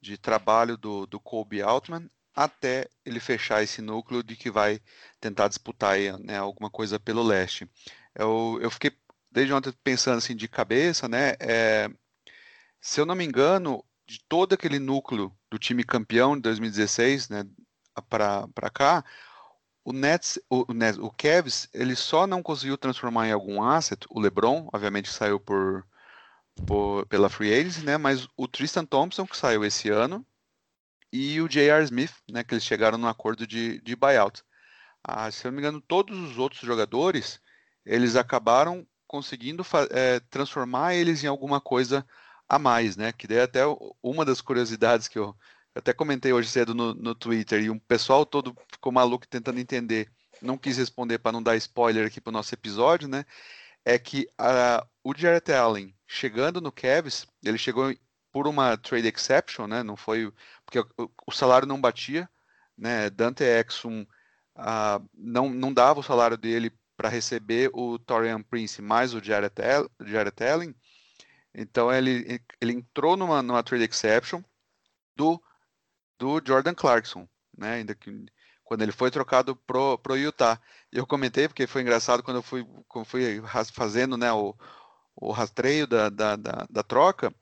de trabalho do, do Kobe Altman até ele fechar esse núcleo de que vai tentar disputar né, alguma coisa pelo leste. Eu, eu fiquei desde ontem pensando assim de cabeça, né? É, se eu não me engano, de todo aquele núcleo do time campeão de 2016, né, para cá, o Nets, o, Nets, o Cavs, ele só não conseguiu transformar em algum asset. O LeBron, obviamente, saiu por, por pela free agency, né? Mas o Tristan Thompson que saiu esse ano e o J.R. Smith, né, que eles chegaram no acordo de, de buyout. Ah, se eu não me engano, todos os outros jogadores, eles acabaram conseguindo é, transformar eles em alguma coisa a mais, né? Que daí até uma das curiosidades que eu até comentei hoje cedo no, no Twitter e um pessoal todo ficou maluco tentando entender, não quis responder para não dar spoiler aqui para o nosso episódio, né? É que a, o Jarrett Allen chegando no Cavs, ele chegou por uma trade exception, né? Não foi porque o, o salário não batia, né? Dante Exum uh, não, não dava o salário dele para receber o Torian Prince mais o Jared, Jared Allen. Então ele, ele entrou numa, numa trade exception do, do Jordan Clarkson, né? Ainda que quando ele foi trocado pro, pro Utah. Eu comentei porque foi engraçado quando eu fui, quando fui fazendo né, o, o rastreio da, da, da, da troca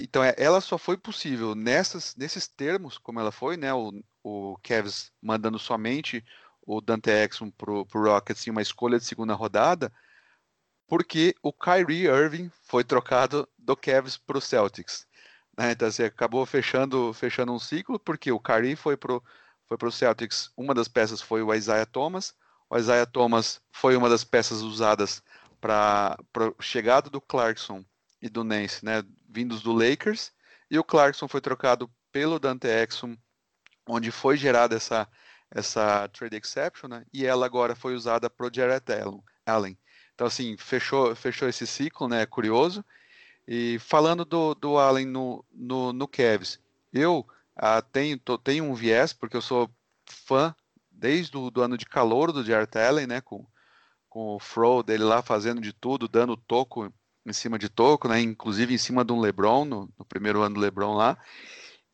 então, é, ela só foi possível nessas, nesses termos, como ela foi, né? O, o Cavs mandando somente o Dante Exum para o Rockets em uma escolha de segunda rodada, porque o Kyrie Irving foi trocado do Cavs para o Celtics. Né? Então, assim, acabou fechando, fechando um ciclo, porque o Kyrie foi para o foi o Celtics, uma das peças foi o Isaiah Thomas, o Isaiah Thomas foi uma das peças usadas para a chegada do Clarkson e do Nance, né, vindos do Lakers, e o Clarkson foi trocado pelo Dante Exum, onde foi gerada essa, essa trade exception, né, e ela agora foi usada para o Jarrett Allen. Então, assim, fechou, fechou esse ciclo, né, curioso. E falando do, do Allen no, no, no Cavs, eu ah, tenho, tô, tenho um viés, porque eu sou fã desde o do ano de calor do Jarrett Allen, né, com, com o Fro dele lá fazendo de tudo, dando toco em cima de Toco, né? Inclusive em cima de um LeBron no, no primeiro ano do LeBron lá.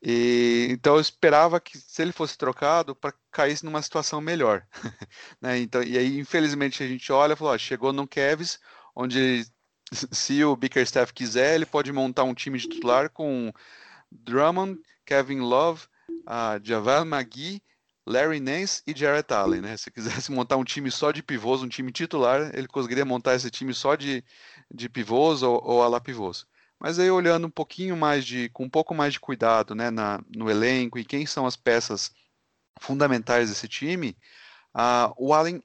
E, então eu esperava que se ele fosse trocado para cair numa situação melhor, né? Então e aí infelizmente a gente olha falou, ó, chegou no Cavs, onde se o Bickerstaff quiser ele pode montar um time de titular com Drummond, Kevin Love, uh, Javel McGee, Larry Nance e Jarrett Allen, né? Se quisesse montar um time só de pivôs, um time titular, ele conseguiria montar esse time só de, de pivôs ou, ou ala pivôs. Mas aí olhando um pouquinho mais de, com um pouco mais de cuidado, né, na, no elenco e quem são as peças fundamentais desse time, uh, o Allen,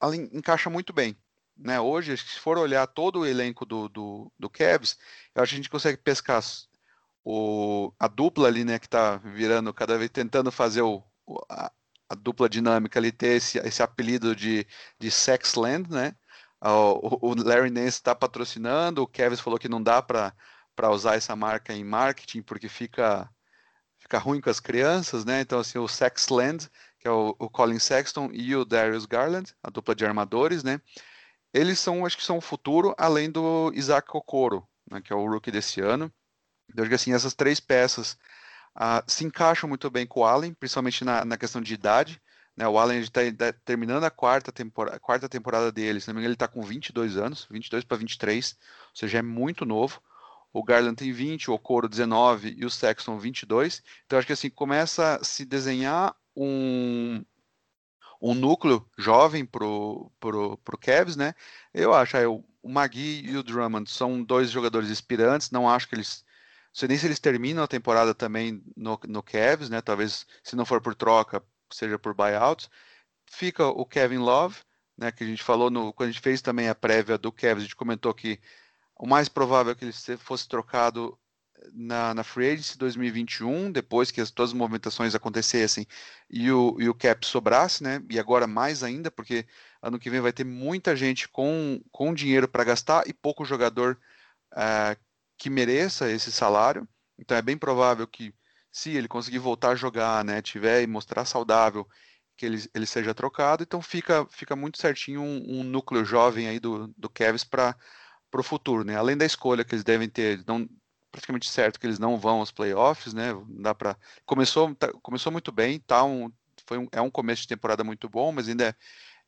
Allen encaixa muito bem. Né? Hoje, se for olhar todo o elenco do, do, do Cavs, eu acho que a gente consegue pescar o, a dupla ali, né, que está virando cada vez tentando fazer o, a, a, dupla dinâmica ali ter esse, esse apelido de, de Sexland, né? O, o Larry Nance está patrocinando, o Kevin falou que não dá para usar essa marca em marketing porque fica fica ruim com as crianças, né? Então assim, o Sexland, que é o, o Colin Sexton e o Darius Garland, a dupla de armadores, né? Eles são, acho que são o futuro, além do Isaac Okoro, né, que é o rookie desse ano. Então, acho que assim, essas três peças uh, se encaixam muito bem com o Allen, principalmente na, na questão de idade. Né? O Allen está tá terminando a quarta, tempora, quarta temporada dele, se não me engano, ele está com 22 anos, 22 para 23, ou seja, é muito novo. O Garland tem 20, o Okoro 19 e o Sexton 22. Então acho que assim começa a se desenhar um, um núcleo jovem pro, pro, pro Cavs, né? Eu acho aí, o Magui e o Drummond são dois jogadores inspirantes, não acho que eles não sei nem se eles terminam a temporada também no, no Cavs, né? Talvez, se não for por troca, seja por buyout. Fica o Kevin Love, né? Que a gente falou no, quando a gente fez também a prévia do Cavs, a gente comentou que o mais provável é que ele fosse trocado na, na Free Agency 2021, depois que as, todas as movimentações acontecessem e o, e o cap sobrasse, né? E agora mais ainda, porque ano que vem vai ter muita gente com, com dinheiro para gastar e pouco jogador uh, que mereça esse salário. Então é bem provável que, se ele conseguir voltar a jogar, né, tiver e mostrar saudável, que ele, ele seja trocado. Então fica, fica muito certinho um, um núcleo jovem aí do, do Cavs para o futuro, né? Além da escolha que eles devem ter, não, praticamente certo que eles não vão aos playoffs, né? Dá para começou tá, começou muito bem, tá um, foi um, é um começo de temporada muito bom, mas ainda é,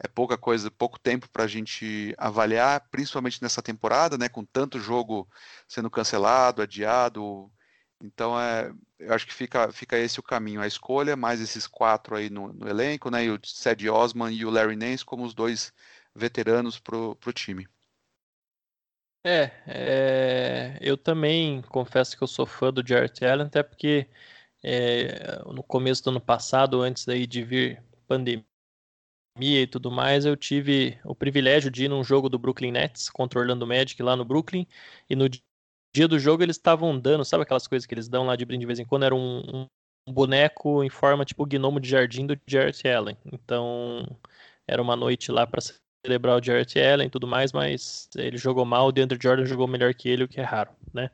é pouca coisa, pouco tempo para a gente avaliar, principalmente nessa temporada, né, com tanto jogo sendo cancelado, adiado. Então, é, eu acho que fica, fica esse o caminho, a escolha, mais esses quatro aí no, no elenco, né, e o Ced Osman e o Larry Nance como os dois veteranos para o time. É, é, eu também confesso que eu sou fã do Jarrett Allen, até porque é, no começo do ano passado, antes daí de vir pandemia, e tudo mais, eu tive o privilégio de ir num jogo do Brooklyn Nets contra o Orlando Magic lá no Brooklyn. E no dia do jogo eles estavam dando, sabe aquelas coisas que eles dão lá de brinde de vez em quando? Era um, um boneco em forma tipo gnomo de jardim do Jarrett Allen. Então era uma noite lá para celebrar o Jarrett Allen e tudo mais, mas ele jogou mal, o DeAndre Jordan jogou melhor que ele, o que é raro, né?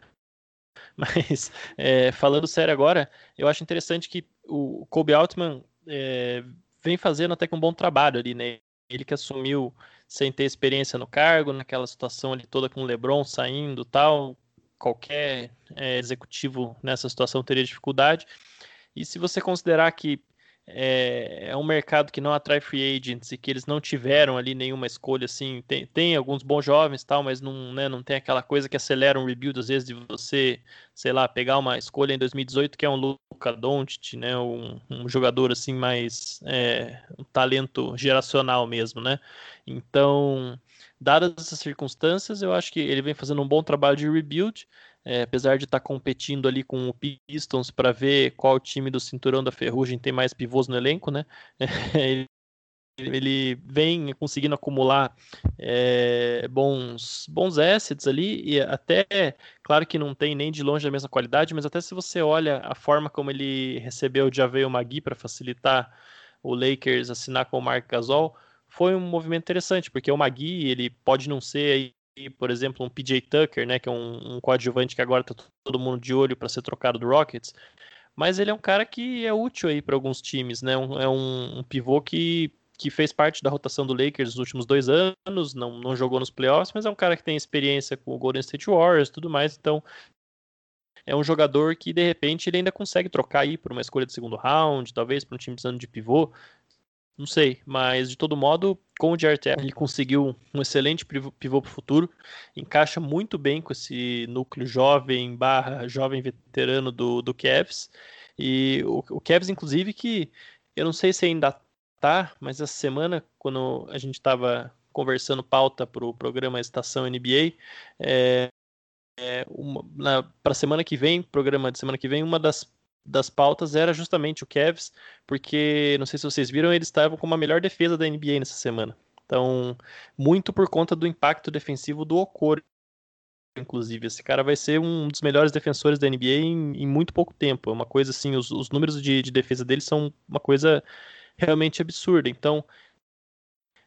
Mas é, falando sério agora, eu acho interessante que o Kobe Altman é, vem fazendo até com um bom trabalho ali, né? Ele que assumiu sem ter experiência no cargo, naquela situação ali toda com o LeBron saindo tal, qualquer é, executivo nessa situação teria dificuldade. E se você considerar que é, é, um mercado que não atrai free agents e que eles não tiveram ali nenhuma escolha assim. Tem, tem alguns bons jovens tal, mas não, né, não tem aquela coisa que acelera um rebuild às vezes de você, sei lá, pegar uma escolha em 2018 que é um Luca Doncic, né, um, um jogador assim mais é, um talento geracional mesmo, né? Então, dadas essas circunstâncias, eu acho que ele vem fazendo um bom trabalho de rebuild é, apesar de estar tá competindo ali com o Pistons para ver qual time do cinturão da ferrugem tem mais pivôs no elenco, né? ele, ele vem conseguindo acumular é, bons, bons assets ali, e até, claro que não tem nem de longe a mesma qualidade, mas até se você olha a forma como ele recebeu o Javel Magui para facilitar o Lakers assinar com o Mark Gasol, foi um movimento interessante, porque o Magui, ele pode não ser por exemplo, um PJ Tucker, né, que é um, um coadjuvante que agora está todo mundo de olho para ser trocado do Rockets, mas ele é um cara que é útil aí para alguns times, né, um, é um, um, pivô que, que fez parte da rotação do Lakers nos últimos dois anos, não, não jogou nos playoffs, mas é um cara que tem experiência com o Golden State Warriors e tudo mais, então é um jogador que de repente ele ainda consegue trocar aí por uma escolha de segundo round, talvez para um time precisando de pivô. Não sei, mas de todo modo, com o Jarrett ele conseguiu um excelente pivô para o futuro, encaixa muito bem com esse núcleo jovem barra jovem veterano do, do Cavs, e o, o Cavs, inclusive, que eu não sei se ainda tá, mas essa semana, quando a gente estava conversando pauta para o programa Estação NBA, é, é, para a semana que vem, programa de semana que vem, uma das, das pautas era justamente o Cavs, porque, não sei se vocês viram, eles estavam com uma melhor defesa da NBA nessa semana. Então, muito por conta do impacto defensivo do Okoro, inclusive. Esse cara vai ser um dos melhores defensores da NBA em, em muito pouco tempo. É uma coisa assim, os, os números de, de defesa dele são uma coisa realmente absurda. Então,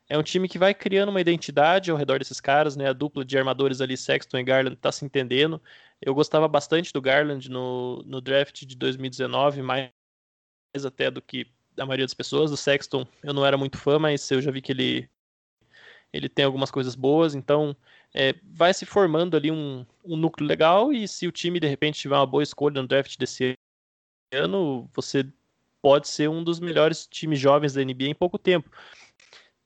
é um time que vai criando uma identidade ao redor desses caras, né? A dupla de armadores ali, Sexton e Garland, tá se entendendo. Eu gostava bastante do Garland no, no draft de 2019, mais até do que a maioria das pessoas. Do Sexton eu não era muito fã, mas eu já vi que ele, ele tem algumas coisas boas, então é, vai se formando ali um, um núcleo legal e se o time de repente tiver uma boa escolha no draft desse ano, você pode ser um dos melhores times jovens da NBA em pouco tempo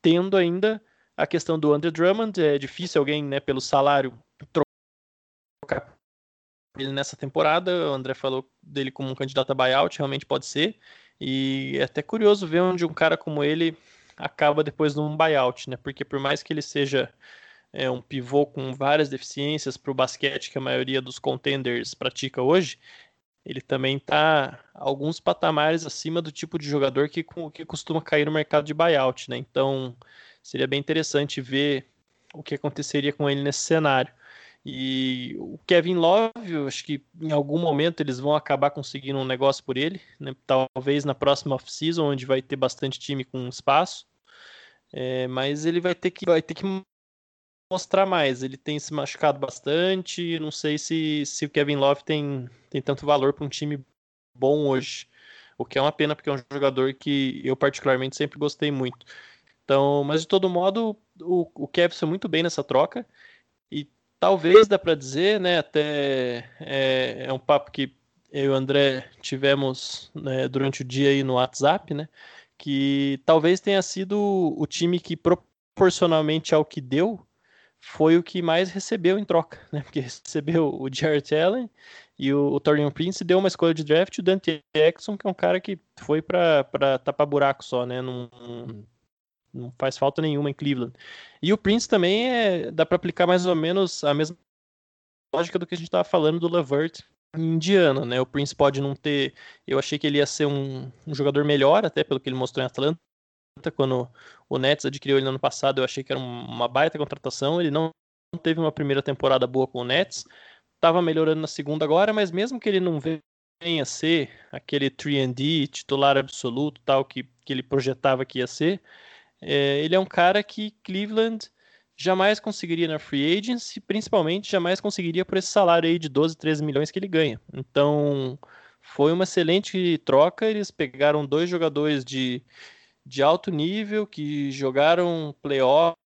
tendo ainda a questão do Andrew Drummond. É difícil alguém, né, pelo salário, trocar ele nessa temporada. O André falou dele como um candidato a buyout, realmente pode ser. E é até curioso ver onde um cara como ele acaba depois num buyout, né? Porque por mais que ele seja é, um pivô com várias deficiências para o basquete que a maioria dos contenders pratica hoje, ele também está alguns patamares acima do tipo de jogador que, que costuma cair no mercado de buyout, né? Então seria bem interessante ver o que aconteceria com ele nesse cenário. E o Kevin Love, eu acho que em algum momento eles vão acabar conseguindo um negócio por ele, né? talvez na próxima off-season, onde vai ter bastante time com espaço. É, mas ele vai ter que vai ter que mostrar mais. Ele tem se machucado bastante. Não sei se, se o Kevin Love tem, tem tanto valor para um time bom hoje. O que é uma pena, porque é um jogador que eu particularmente sempre gostei muito. Então, mas de todo modo, o, o Kevin foi muito bem nessa troca. E talvez dá para dizer, né? Até é, é, um papo que eu e o André tivemos né, durante o dia aí no WhatsApp, né? Que talvez tenha sido o time que proporcionalmente ao que deu, foi o que mais recebeu em troca, né? Porque recebeu o Jarrett Allen e o, o Torian Prince deu uma escolha de draft, o Dante Jackson, que é um cara que foi para tapar buraco só, né? Não, não faz falta nenhuma em Cleveland. E o Prince também é, dá para aplicar mais ou menos a mesma lógica do que a gente estava falando do Levert em Indiana, né? O Prince pode não ter. Eu achei que ele ia ser um, um jogador melhor, até pelo que ele mostrou em Atlanta quando o Nets adquiriu ele no ano passado, eu achei que era uma baita contratação. Ele não teve uma primeira temporada boa com o Nets, estava melhorando na segunda agora, mas mesmo que ele não venha a ser aquele 3D titular absoluto, tal que, que ele projetava que ia ser, é, ele é um cara que Cleveland jamais conseguiria na free agency, principalmente jamais conseguiria por esse salário aí de 12, 13 milhões que ele ganha. Então, foi uma excelente troca. Eles pegaram dois jogadores de de alto nível que jogaram playoffs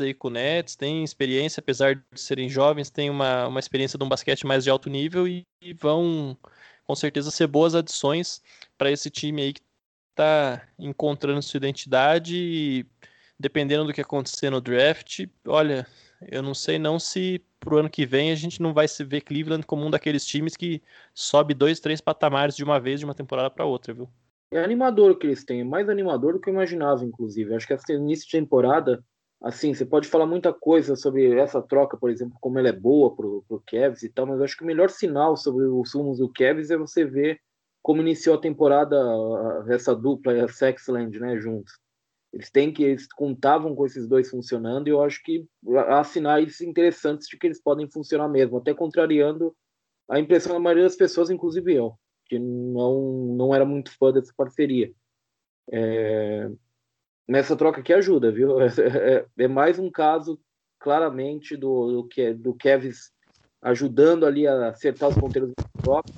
aí com o Nets, têm experiência, apesar de serem jovens, têm uma, uma experiência de um basquete mais de alto nível e, e vão com certeza ser boas adições para esse time aí que está encontrando sua identidade e dependendo do que acontecer no draft, olha, eu não sei não se pro ano que vem a gente não vai se ver Cleveland como um daqueles times que sobe dois, três patamares de uma vez de uma temporada para outra, viu? É animador o que eles têm, mais animador do que eu imaginava, inclusive. Acho que esse início de temporada, assim, você pode falar muita coisa sobre essa troca, por exemplo, como ela é boa pro, pro Cavs e tal, mas acho que o melhor sinal sobre os rumos do Cavs é você ver como iniciou a temporada essa dupla, a Sexland, né, juntos. Eles têm que eles contavam com esses dois funcionando e eu acho que há sinais interessantes de que eles podem funcionar mesmo, até contrariando a impressão da maioria das pessoas, inclusive eu que não, não era muito fã dessa parceria. É, nessa troca que ajuda, viu? É, é, é, mais um caso claramente do, do, que, do Kevs ajudando ali a acertar os ponteiros do troca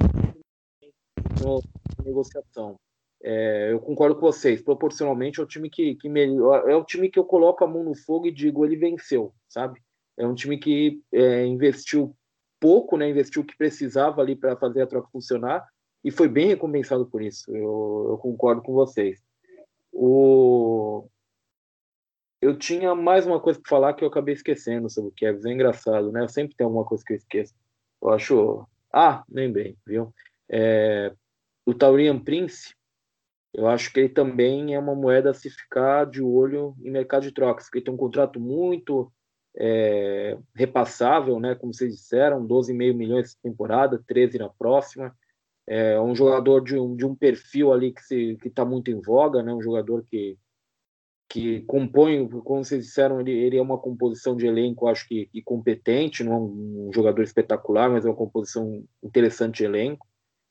na negociação. É, eu concordo com vocês. Proporcionalmente é o time que, que melhor, é o time que eu coloco a mão no fogo e digo ele venceu, sabe? É um time que é, investiu pouco, né? Investiu o que precisava ali para fazer a troca funcionar e foi bem recompensado por isso. Eu, eu concordo com vocês. O... Eu tinha mais uma coisa para falar que eu acabei esquecendo sobre o Kevs. É engraçado, né? Eu sempre tem alguma coisa que eu esqueço. Eu acho. Ah, lembrei, viu? É... O Taurian Prince, eu acho que ele também é uma moeda a se ficar de olho em mercado de trocas, porque tem um contrato muito é, repassável, né? Como vocês disseram, 12,5 milhões essa temporada, 13 na próxima. É um jogador de um, de um perfil ali que está muito em voga, né? Um jogador que, que compõe, como vocês disseram, ele, ele é uma composição de elenco, acho que, que competente, não é um, um jogador espetacular, mas é uma composição interessante de elenco.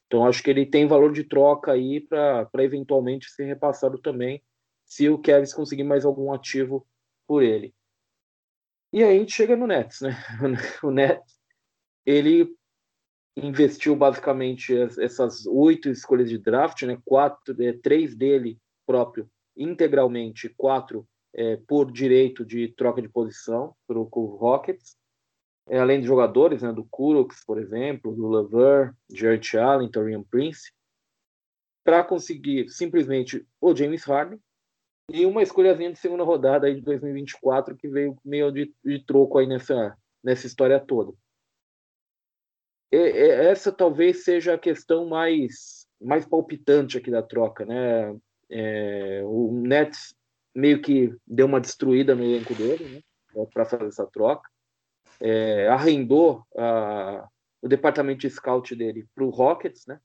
Então, acho que ele tem valor de troca aí para eventualmente ser repassado também, se o Kevin conseguir mais algum ativo por ele. E aí a gente chega no Nets, né? O Nets, ele investiu basicamente essas oito escolhas de draft, né? Quatro, é, três dele próprio integralmente, quatro é, por direito de troca de posição para o Rockets é, além de jogadores, né, do Kuroks, por exemplo, do Lever, Jared Allen, Torian Prince, para conseguir simplesmente o James Harden e uma escolhazinha de segunda rodada aí de 2024 que veio meio de, de troco aí nessa, nessa história toda. E, e, essa talvez seja a questão mais, mais palpitante aqui da troca, né? É, o Nets meio que deu uma destruída no elenco dele, né? Para fazer essa troca é, arrendou a, o departamento de scout dele para o Rockets, né?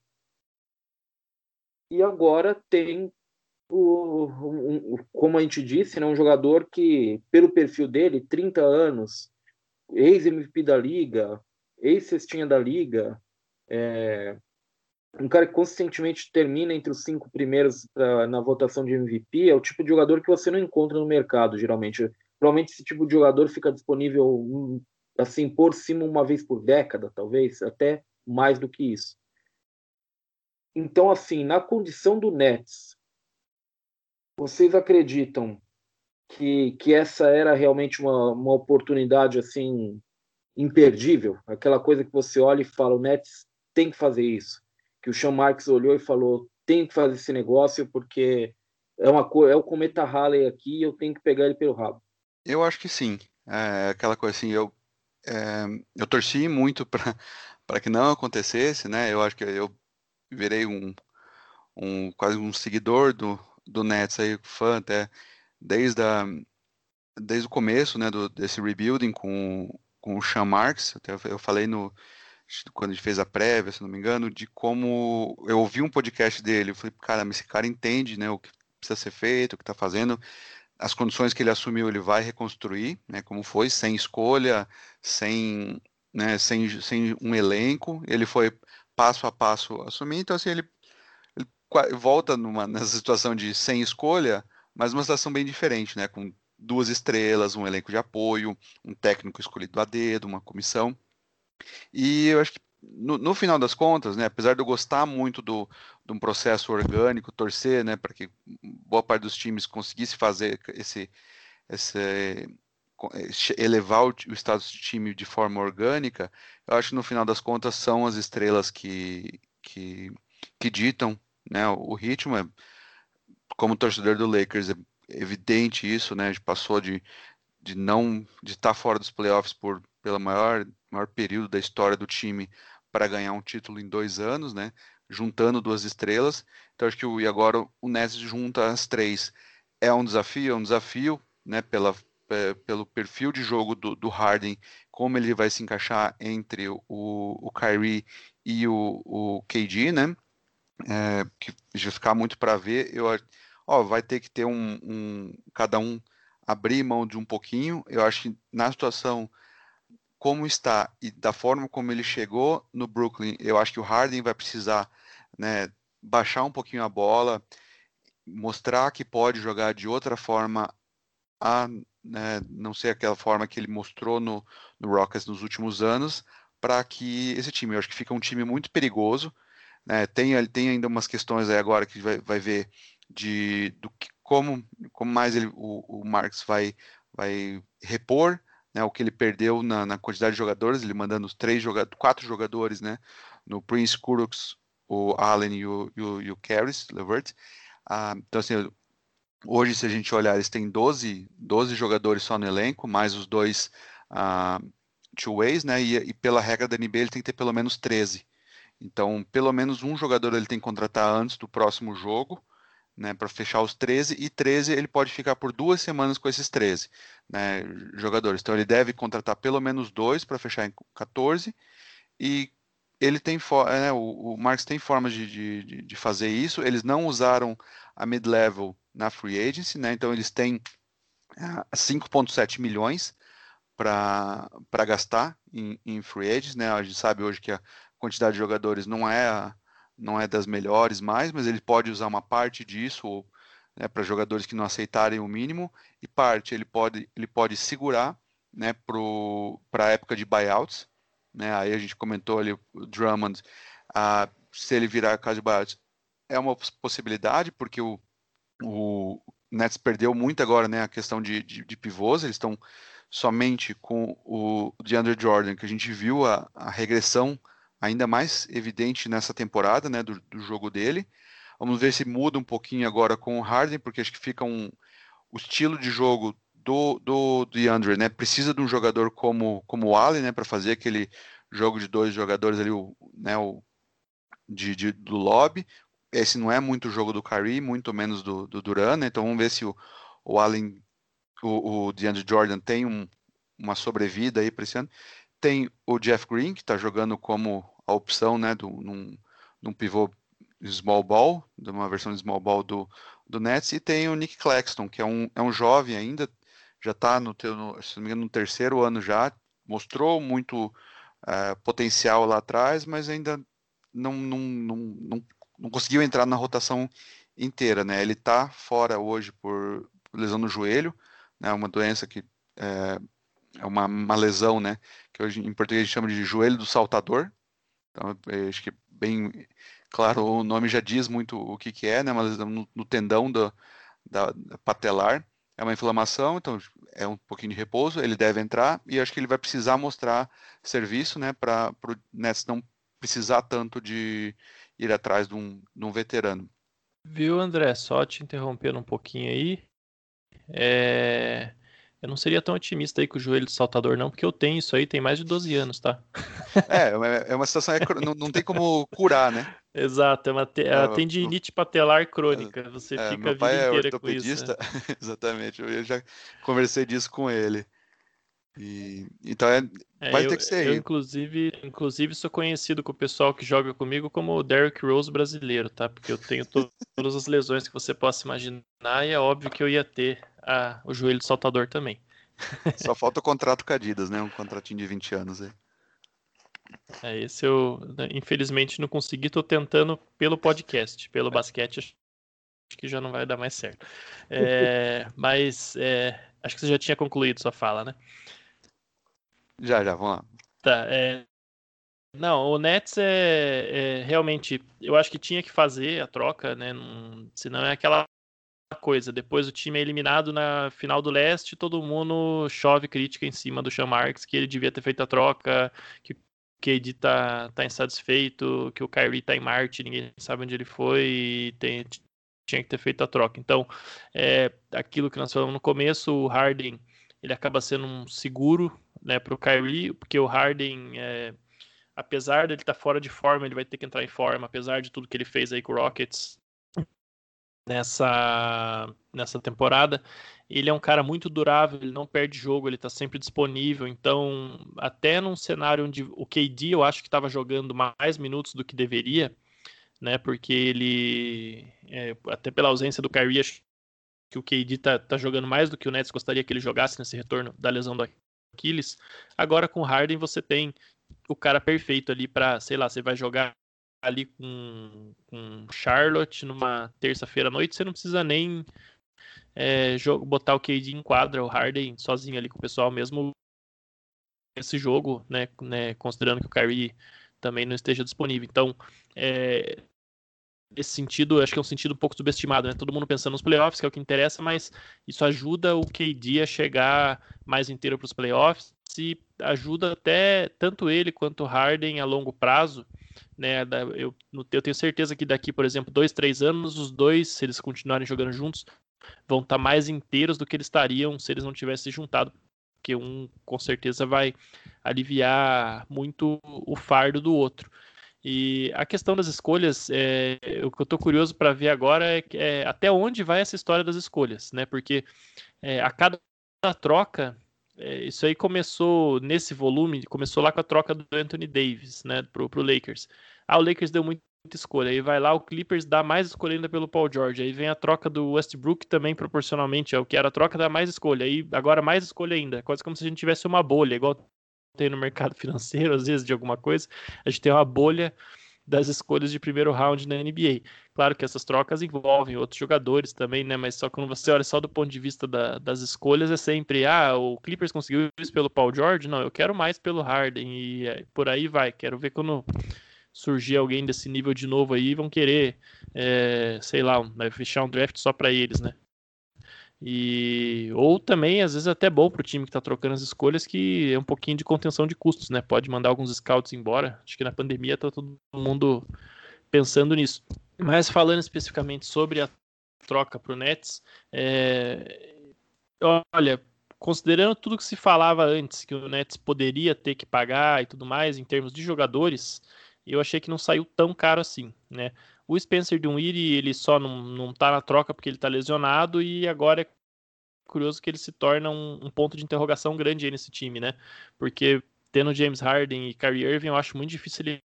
E agora tem o, um, como a gente disse, né, um jogador que, pelo perfil dele, 30 anos, ex-MVP da liga, ex-cestinha da liga, é, um cara que consistentemente termina entre os cinco primeiros pra, na votação de MVP, é o tipo de jogador que você não encontra no mercado, geralmente. Provavelmente esse tipo de jogador fica disponível assim por cima uma vez por década, talvez, até mais do que isso. Então, assim, na condição do Nets, vocês acreditam que, que essa era realmente uma, uma oportunidade assim imperdível? Aquela coisa que você olha e fala, o Nets tem que fazer isso. Que o Sean Marks olhou e falou, tem que fazer esse negócio porque é uma é o cometa Halley aqui, eu tenho que pegar ele pelo rabo. Eu acho que sim. É aquela coisa assim, eu é, eu torci muito para que não acontecesse, né? Eu acho que eu virei um, um quase um seguidor do, do Nets aí, fã até desde, a, desde o começo, né, do, desse rebuilding com, com o Sean Marks, até eu falei no quando a gente fez a prévia, se não me engano, de como eu ouvi um podcast dele, eu falei, cara, esse cara entende, né, o que precisa ser feito, o que está fazendo, as condições que ele assumiu, ele vai reconstruir, né, como foi, sem escolha, sem, né, sem, sem um elenco, ele foi passo a passo assumir, então assim, ele, ele volta numa, nessa situação de sem escolha, mas uma situação bem diferente, né, com duas estrelas, um elenco de apoio, um técnico escolhido a dedo, uma comissão, e eu acho que no, no, final das contas, né, apesar de eu gostar muito do, de um processo orgânico, torcer né, para que boa parte dos times conseguisse fazer esse, esse elevar o, o status de time de forma orgânica, eu acho que no final das contas são as estrelas que, que, que ditam né, o ritmo. É, como torcedor do Lakers, é evidente isso, né? A gente passou de, de não de estar fora dos playoffs por pelo maior maior período da história do time para ganhar um título em dois anos, né? Juntando duas estrelas. Então acho que o, e agora o Nets junta as três. É um desafio, é um desafio, né? Pela, pelo perfil de jogo do, do, Harden, como ele vai se encaixar entre o, o Kyrie e o, o KD, né? É, que vai ficar muito para ver. Eu, ó, vai ter que ter um, um, cada um abrir mão de um pouquinho. Eu acho que na situação como está e da forma como ele chegou no Brooklyn, eu acho que o Harden vai precisar né, baixar um pouquinho a bola, mostrar que pode jogar de outra forma, a né, não ser aquela forma que ele mostrou no, no Rockets nos últimos anos, para que esse time, eu acho que fica um time muito perigoso. Né, tem, tem ainda umas questões aí agora que vai, vai ver de do que, como, como mais ele, o, o Marx vai, vai repor né, o que ele perdeu na, na, quantidade de jogadores, ele mandando três jogadores, quatro jogadores, né, no Prince Kuroks, o Allen e o, e o, o Caris, Levert. Ah, então, assim, hoje, se a gente olhar, eles têm 12, 12 jogadores só no elenco, mais os dois ah, two-ways, né, e, e, pela regra da NBA ele tem que ter pelo menos 13. Então, pelo menos um jogador ele tem que contratar antes do próximo jogo, né, para fechar os 13, e 13 ele pode ficar por duas semanas com esses 13 né, jogadores. Então ele deve contratar pelo menos dois para fechar em 14, e ele tem né, o, o Marx tem formas de, de, de, fazer isso. Eles não usaram a mid-level na free agency, né, então eles têm 5,7 ah, milhões para gastar em, em free agents, né? A gente sabe hoje que a quantidade de jogadores não é a, não é das melhores mais, mas ele pode usar uma parte disso né, para jogadores que não aceitarem o mínimo e parte ele pode ele pode segurar né, para a época de buyouts. Né, aí a gente comentou ali o Drummond, ah, se ele virar caso de buyouts, é uma possibilidade, porque o, o Nets perdeu muito agora né, a questão de, de, de pivôs, eles estão somente com o DeAndre Jordan, que a gente viu a, a regressão ainda mais evidente nessa temporada, né, do, do, jogo dele. Vamos ver se muda um pouquinho agora com o Harden, porque acho que fica um o estilo de jogo do do DeAndre, né, precisa de um jogador como como o Allen, né, para fazer aquele jogo de dois jogadores ali, o, né, o de, de, do lobby. Esse não é muito o jogo do Kyrie, muito menos do, do Duran, né? então vamos ver se o, o Allen o, o DeAndre Jordan tem um, uma sobrevida aí para esse ano. Tem o Jeff Green, que está jogando como a opção né, do, num, pivô small ball, de uma versão de small ball do, do Nets, e tem o Nick Claxton, que é um, é um jovem ainda, já está no, no, no terceiro ano já, mostrou muito uh, potencial lá atrás, mas ainda não, não, não, não, não conseguiu entrar na rotação inteira, né? Ele está fora hoje por lesão no joelho, né, uma doença que é, é uma, uma, lesão, né, que hoje em português a gente chama de joelho do saltador. Então, acho que bem claro, o nome já diz muito o que, que é, né, lesão no, no tendão do, da, da, patelar. É uma inflamação, então é um pouquinho de repouso, ele deve entrar e acho que ele vai precisar mostrar serviço, né, para o Nets não precisar tanto de ir atrás de um, de um veterano. Viu, André? Só te interrompendo um pouquinho aí. É... Eu não seria tão otimista aí com o joelho de saltador, não, porque eu tenho isso aí tem mais de 12 anos, tá? É, é uma situação, não, não tem como curar, né? Exato, é uma te... é, tendinite patelar crônica. Você é, fica a vida é inteira com isso. Né? Exatamente, eu já conversei disso com ele. E, então é, é vai eu, ter que ser eu, inclusive, inclusive sou conhecido com o pessoal que joga comigo como o Derrick Rose brasileiro, tá? Porque eu tenho to todas as lesões que você possa imaginar e é óbvio que eu ia ter a, o joelho de saltador também. Só falta o contrato com a Adidas, né? Um contratinho de 20 anos aí. É, esse eu né, infelizmente não consegui, tô tentando pelo podcast, pelo basquete acho que já não vai dar mais certo. É, mas é, acho que você já tinha concluído sua fala, né? Já, já, vamos lá. Tá, é... Não, o Nets é, é, realmente. Eu acho que tinha que fazer a troca, né? Não, senão é aquela coisa. Depois o time é eliminado na final do leste, todo mundo chove crítica em cima do Sean Marks, que ele devia ter feito a troca, que o KD tá, tá insatisfeito, que o Kyrie tá em Marte, ninguém sabe onde ele foi tem, tinha que ter feito a troca. Então, é aquilo que nós falamos no começo, o Harden ele acaba sendo um seguro né, para o Kyrie, porque o Harden, é, apesar de ele estar tá fora de forma, ele vai ter que entrar em forma, apesar de tudo que ele fez aí com o Rockets nessa, nessa temporada. Ele é um cara muito durável, ele não perde jogo, ele está sempre disponível. Então, até num cenário onde o KD eu acho que estava jogando mais minutos do que deveria, né? Porque ele, é, até pela ausência do Kyrie, acho que o KD tá, tá jogando mais do que o Nets gostaria que ele jogasse nesse retorno da lesão do Aquiles. Agora com o Harden você tem o cara perfeito ali para, sei lá, você vai jogar ali com, com Charlotte numa terça-feira à noite, você não precisa nem é, jogo, botar o KD em quadra, o Harden sozinho ali com o pessoal mesmo esse jogo, né, né considerando que o Kyrie também não esteja disponível. Então, é, esse sentido, acho que é um sentido um pouco subestimado, né? Todo mundo pensando nos playoffs, que é o que interessa, mas isso ajuda o KD a chegar mais inteiro para os playoffs e ajuda até tanto ele quanto o Harden a longo prazo, né? Eu, eu tenho certeza que daqui, por exemplo, dois, três anos, os dois, se eles continuarem jogando juntos, vão estar tá mais inteiros do que eles estariam se eles não tivessem se juntado, porque um com certeza vai aliviar muito o fardo do outro. E a questão das escolhas, é, o que eu estou curioso para ver agora é, é, até onde vai essa história das escolhas, né? Porque é, a cada troca, é, isso aí começou nesse volume, começou lá com a troca do Anthony Davis, né, pro, pro Lakers. Ah, o Lakers deu muita escolha, aí vai lá o Clippers dá mais escolha ainda pelo Paul George, aí vem a troca do Westbrook também proporcionalmente, é o que era a troca dá mais escolha, aí agora mais escolha ainda, quase como se a gente tivesse uma bolha, igual tem no mercado financeiro, às vezes, de alguma coisa, a gente tem uma bolha das escolhas de primeiro round na NBA. Claro que essas trocas envolvem outros jogadores também, né? Mas só quando você olha só do ponto de vista da, das escolhas, é sempre, ah, o Clippers conseguiu isso pelo Paul George? Não, eu quero mais pelo Harden e é, por aí vai. Quero ver quando surgir alguém desse nível de novo aí, vão querer, é, sei lá, fechar um draft só para eles, né? E, ou também, às vezes, até bom para o time que está trocando as escolhas, que é um pouquinho de contenção de custos, né? Pode mandar alguns scouts embora. Acho que na pandemia está todo mundo pensando nisso. Mas falando especificamente sobre a troca para o Nets, é... olha, considerando tudo que se falava antes, que o Nets poderia ter que pagar e tudo mais, em termos de jogadores, eu achei que não saiu tão caro assim, né? O Spencer Dunwiri, ele só não, não tá na troca porque ele tá lesionado e agora é curioso que ele se torna um, um ponto de interrogação grande nesse time, né? Porque tendo James Harden e Kyrie Irving, eu acho muito difícil ele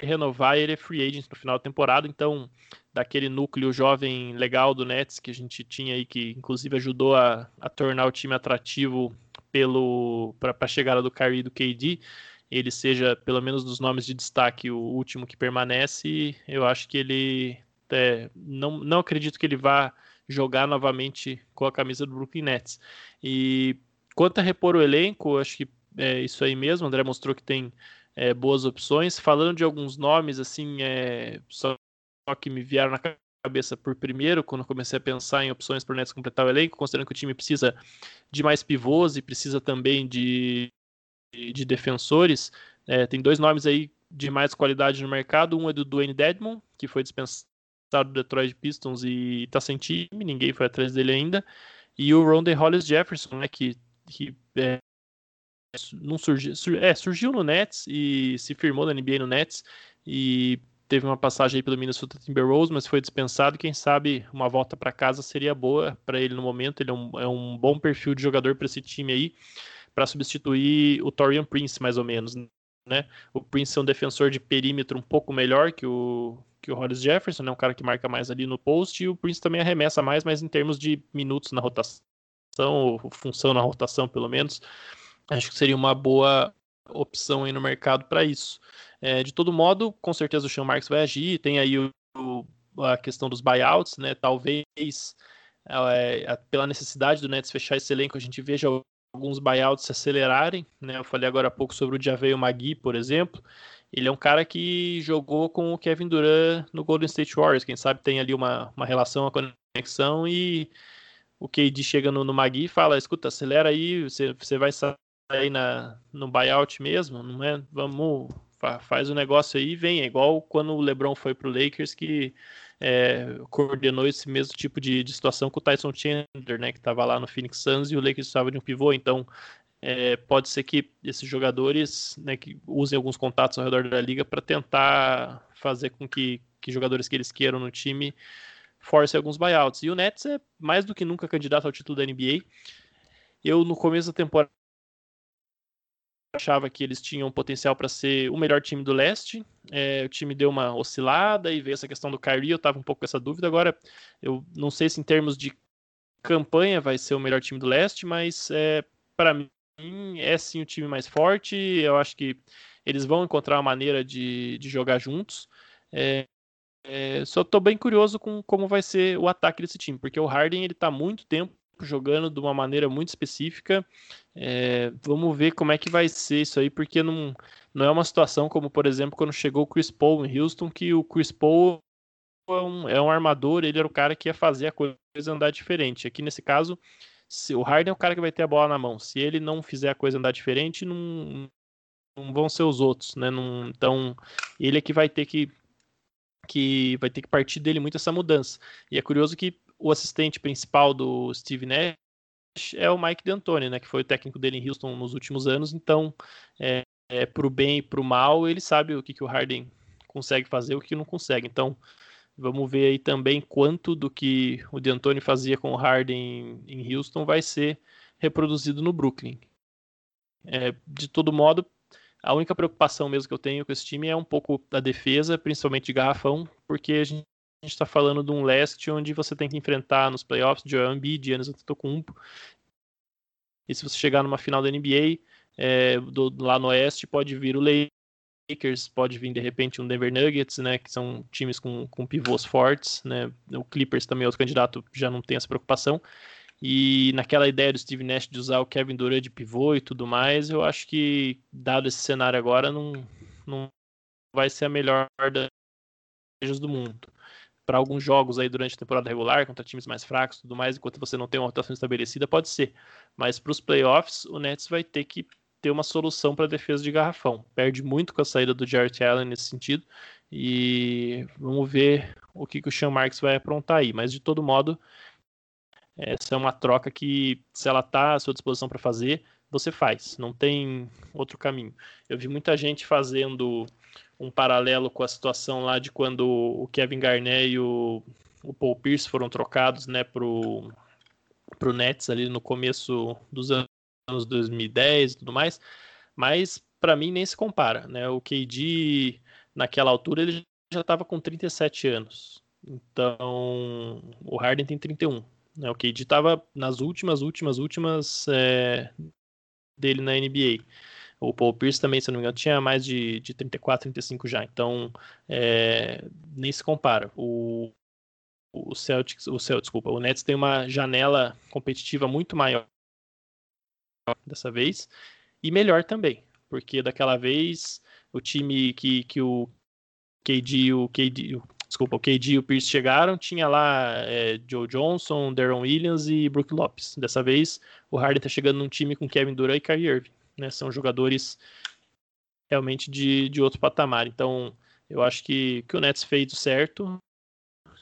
renovar ele é free agent no final da temporada, então daquele núcleo jovem legal do Nets que a gente tinha aí, que inclusive ajudou a, a tornar o time atrativo pelo para a chegada do Kyrie e do KD, ele seja, pelo menos dos nomes de destaque, o último que permanece, eu acho que ele. É, não, não acredito que ele vá jogar novamente com a camisa do Brooklyn Nets. E quanto a repor o elenco, acho que é isso aí mesmo. O André mostrou que tem é, boas opções. Falando de alguns nomes, assim, é, só que me vieram na cabeça por primeiro, quando comecei a pensar em opções para o Nets completar o elenco, considerando que o time precisa de mais pivôs e precisa também de de, defensores, é, tem dois nomes aí de mais qualidade no mercado. Um é do Dwayne Dedmon, que foi dispensado do Detroit Pistons e está sem time, ninguém foi atrás dele ainda. E o Ronde Hollis Jefferson, né, que, que é, não surgiu, sur, é, surgiu no Nets e se firmou na NBA no Nets e teve uma passagem aí pelo Minnesota Timberwolves, mas foi dispensado. Quem sabe uma volta para casa seria boa para ele no momento. Ele é um, é um bom perfil de jogador para esse time aí para substituir o Torian Prince, mais ou menos. Né? O Prince é um defensor de perímetro um pouco melhor que o, que o Hollis Jefferson, né? um cara que marca mais ali no post, e o Prince também arremessa mais, mas em termos de minutos na rotação, ou função na rotação, pelo menos, acho que seria uma boa opção aí no mercado para isso. É, de todo modo, com certeza o Sean Marks vai agir, tem aí o, a questão dos buyouts, né? Talvez é, pela necessidade do Nets fechar esse elenco, a gente veja alguns buyouts se acelerarem, né? Eu falei agora há pouco sobre o Javeio Magui, por exemplo. Ele é um cara que jogou com o Kevin Durant no Golden State Warriors. Quem sabe tem ali uma, uma relação, uma conexão e o KD chega no, no Magui e fala, escuta, acelera aí, você, você vai sair na, no buyout mesmo, não é? Vamos, faz o negócio aí e vem. É igual quando o LeBron foi pro Lakers que é, coordenou esse mesmo tipo de, de, situação com o Tyson Chandler, né, que estava lá no Phoenix Suns e o Lakers estava de um pivô, então é, pode ser que esses jogadores né, que usem alguns contatos ao redor da liga para tentar fazer com que, que jogadores que eles queiram no time forcem alguns buyouts. E o Nets é mais do que nunca candidato ao título da NBA. Eu, no começo da temporada, achava que eles tinham potencial para ser o melhor time do leste. É, o time deu uma oscilada e veio essa questão do Kyrie, eu estava um pouco com essa dúvida. Agora, eu não sei se em termos de campanha vai ser o melhor time do leste, mas é, para mim é sim o time mais forte. Eu acho que eles vão encontrar uma maneira de, de jogar juntos. É, é, só estou bem curioso com como vai ser o ataque desse time, porque o Harden ele está muito tempo jogando de uma maneira muito específica. É, vamos ver como é que vai ser isso aí, porque não, não é uma situação como, por exemplo, quando chegou o Chris Paul em Houston, que o Chris Paul é um, é um armador, ele era o cara que ia fazer a coisa andar diferente. Aqui nesse caso, se, o Harden é o cara que vai ter a bola na mão. Se ele não fizer a coisa andar diferente, não, não vão ser os outros, né? Não, então, ele é que vai ter que que vai ter que partir dele muito essa mudança. E é curioso que o assistente principal do Steve Nash é o Mike D'Antoni, né, que foi o técnico dele em Houston nos últimos anos. Então, é, é, para o bem e para o mal, ele sabe o que, que o Harden consegue fazer e o que não consegue. Então, vamos ver aí também quanto do que o D'Antoni fazia com o Harden em Houston vai ser reproduzido no Brooklyn. É, de todo modo, a única preocupação mesmo que eu tenho com esse time é um pouco da defesa, principalmente de garrafão, porque a gente está falando de um leste onde você tem que enfrentar nos playoffs Joel Embiid, Giannis Antetokounmpo. E se você chegar numa final da NBA, é, do, lá no oeste, pode vir o Lakers, pode vir de repente um Denver Nuggets, né, que são times com, com pivôs fortes, né, o Clippers também, outro candidato, já não tem essa preocupação. E naquela ideia do Steve Nash de usar o Kevin Durant de pivô e tudo mais, eu acho que, dado esse cenário agora, não, não vai ser a melhor das do mundo. Para alguns jogos aí durante a temporada regular, contra times mais fracos e tudo mais, enquanto você não tem uma rotação estabelecida, pode ser. Mas para os playoffs, o Nets vai ter que ter uma solução para a defesa de garrafão. Perde muito com a saída do Jarrett Allen nesse sentido. E vamos ver o que, que o Sean Marks vai aprontar aí. Mas de todo modo, essa é uma troca que, se ela está à sua disposição para fazer, você faz, não tem outro caminho. Eu vi muita gente fazendo um paralelo com a situação lá de quando o Kevin Garnett e o, o Paul Pierce foram trocados né, para o Nets ali no começo dos anos 2010 e tudo mais, mas para mim nem se compara. Né? O KD, naquela altura, ele já estava com 37 anos. Então, o Harden tem 31. Né? O KD estava nas últimas, últimas, últimas é, dele na NBA. O Paul Pierce também, se não me engano, tinha mais de, de 34, 35 já. Então, é, nem se compara. O, o Celtics, o Celtics, desculpa, o Nets tem uma janela competitiva muito maior dessa vez e melhor também, porque daquela vez o time que, que o KD, o KD, desculpa, o KD e o Pierce chegaram, tinha lá é, Joe Johnson, Darren Williams e Brook Lopes. Dessa vez, o Harden está chegando num time com Kevin Durant e Kyrie Irving. Né? São jogadores realmente de, de outro patamar. Então, eu acho que, que o Nets fez certo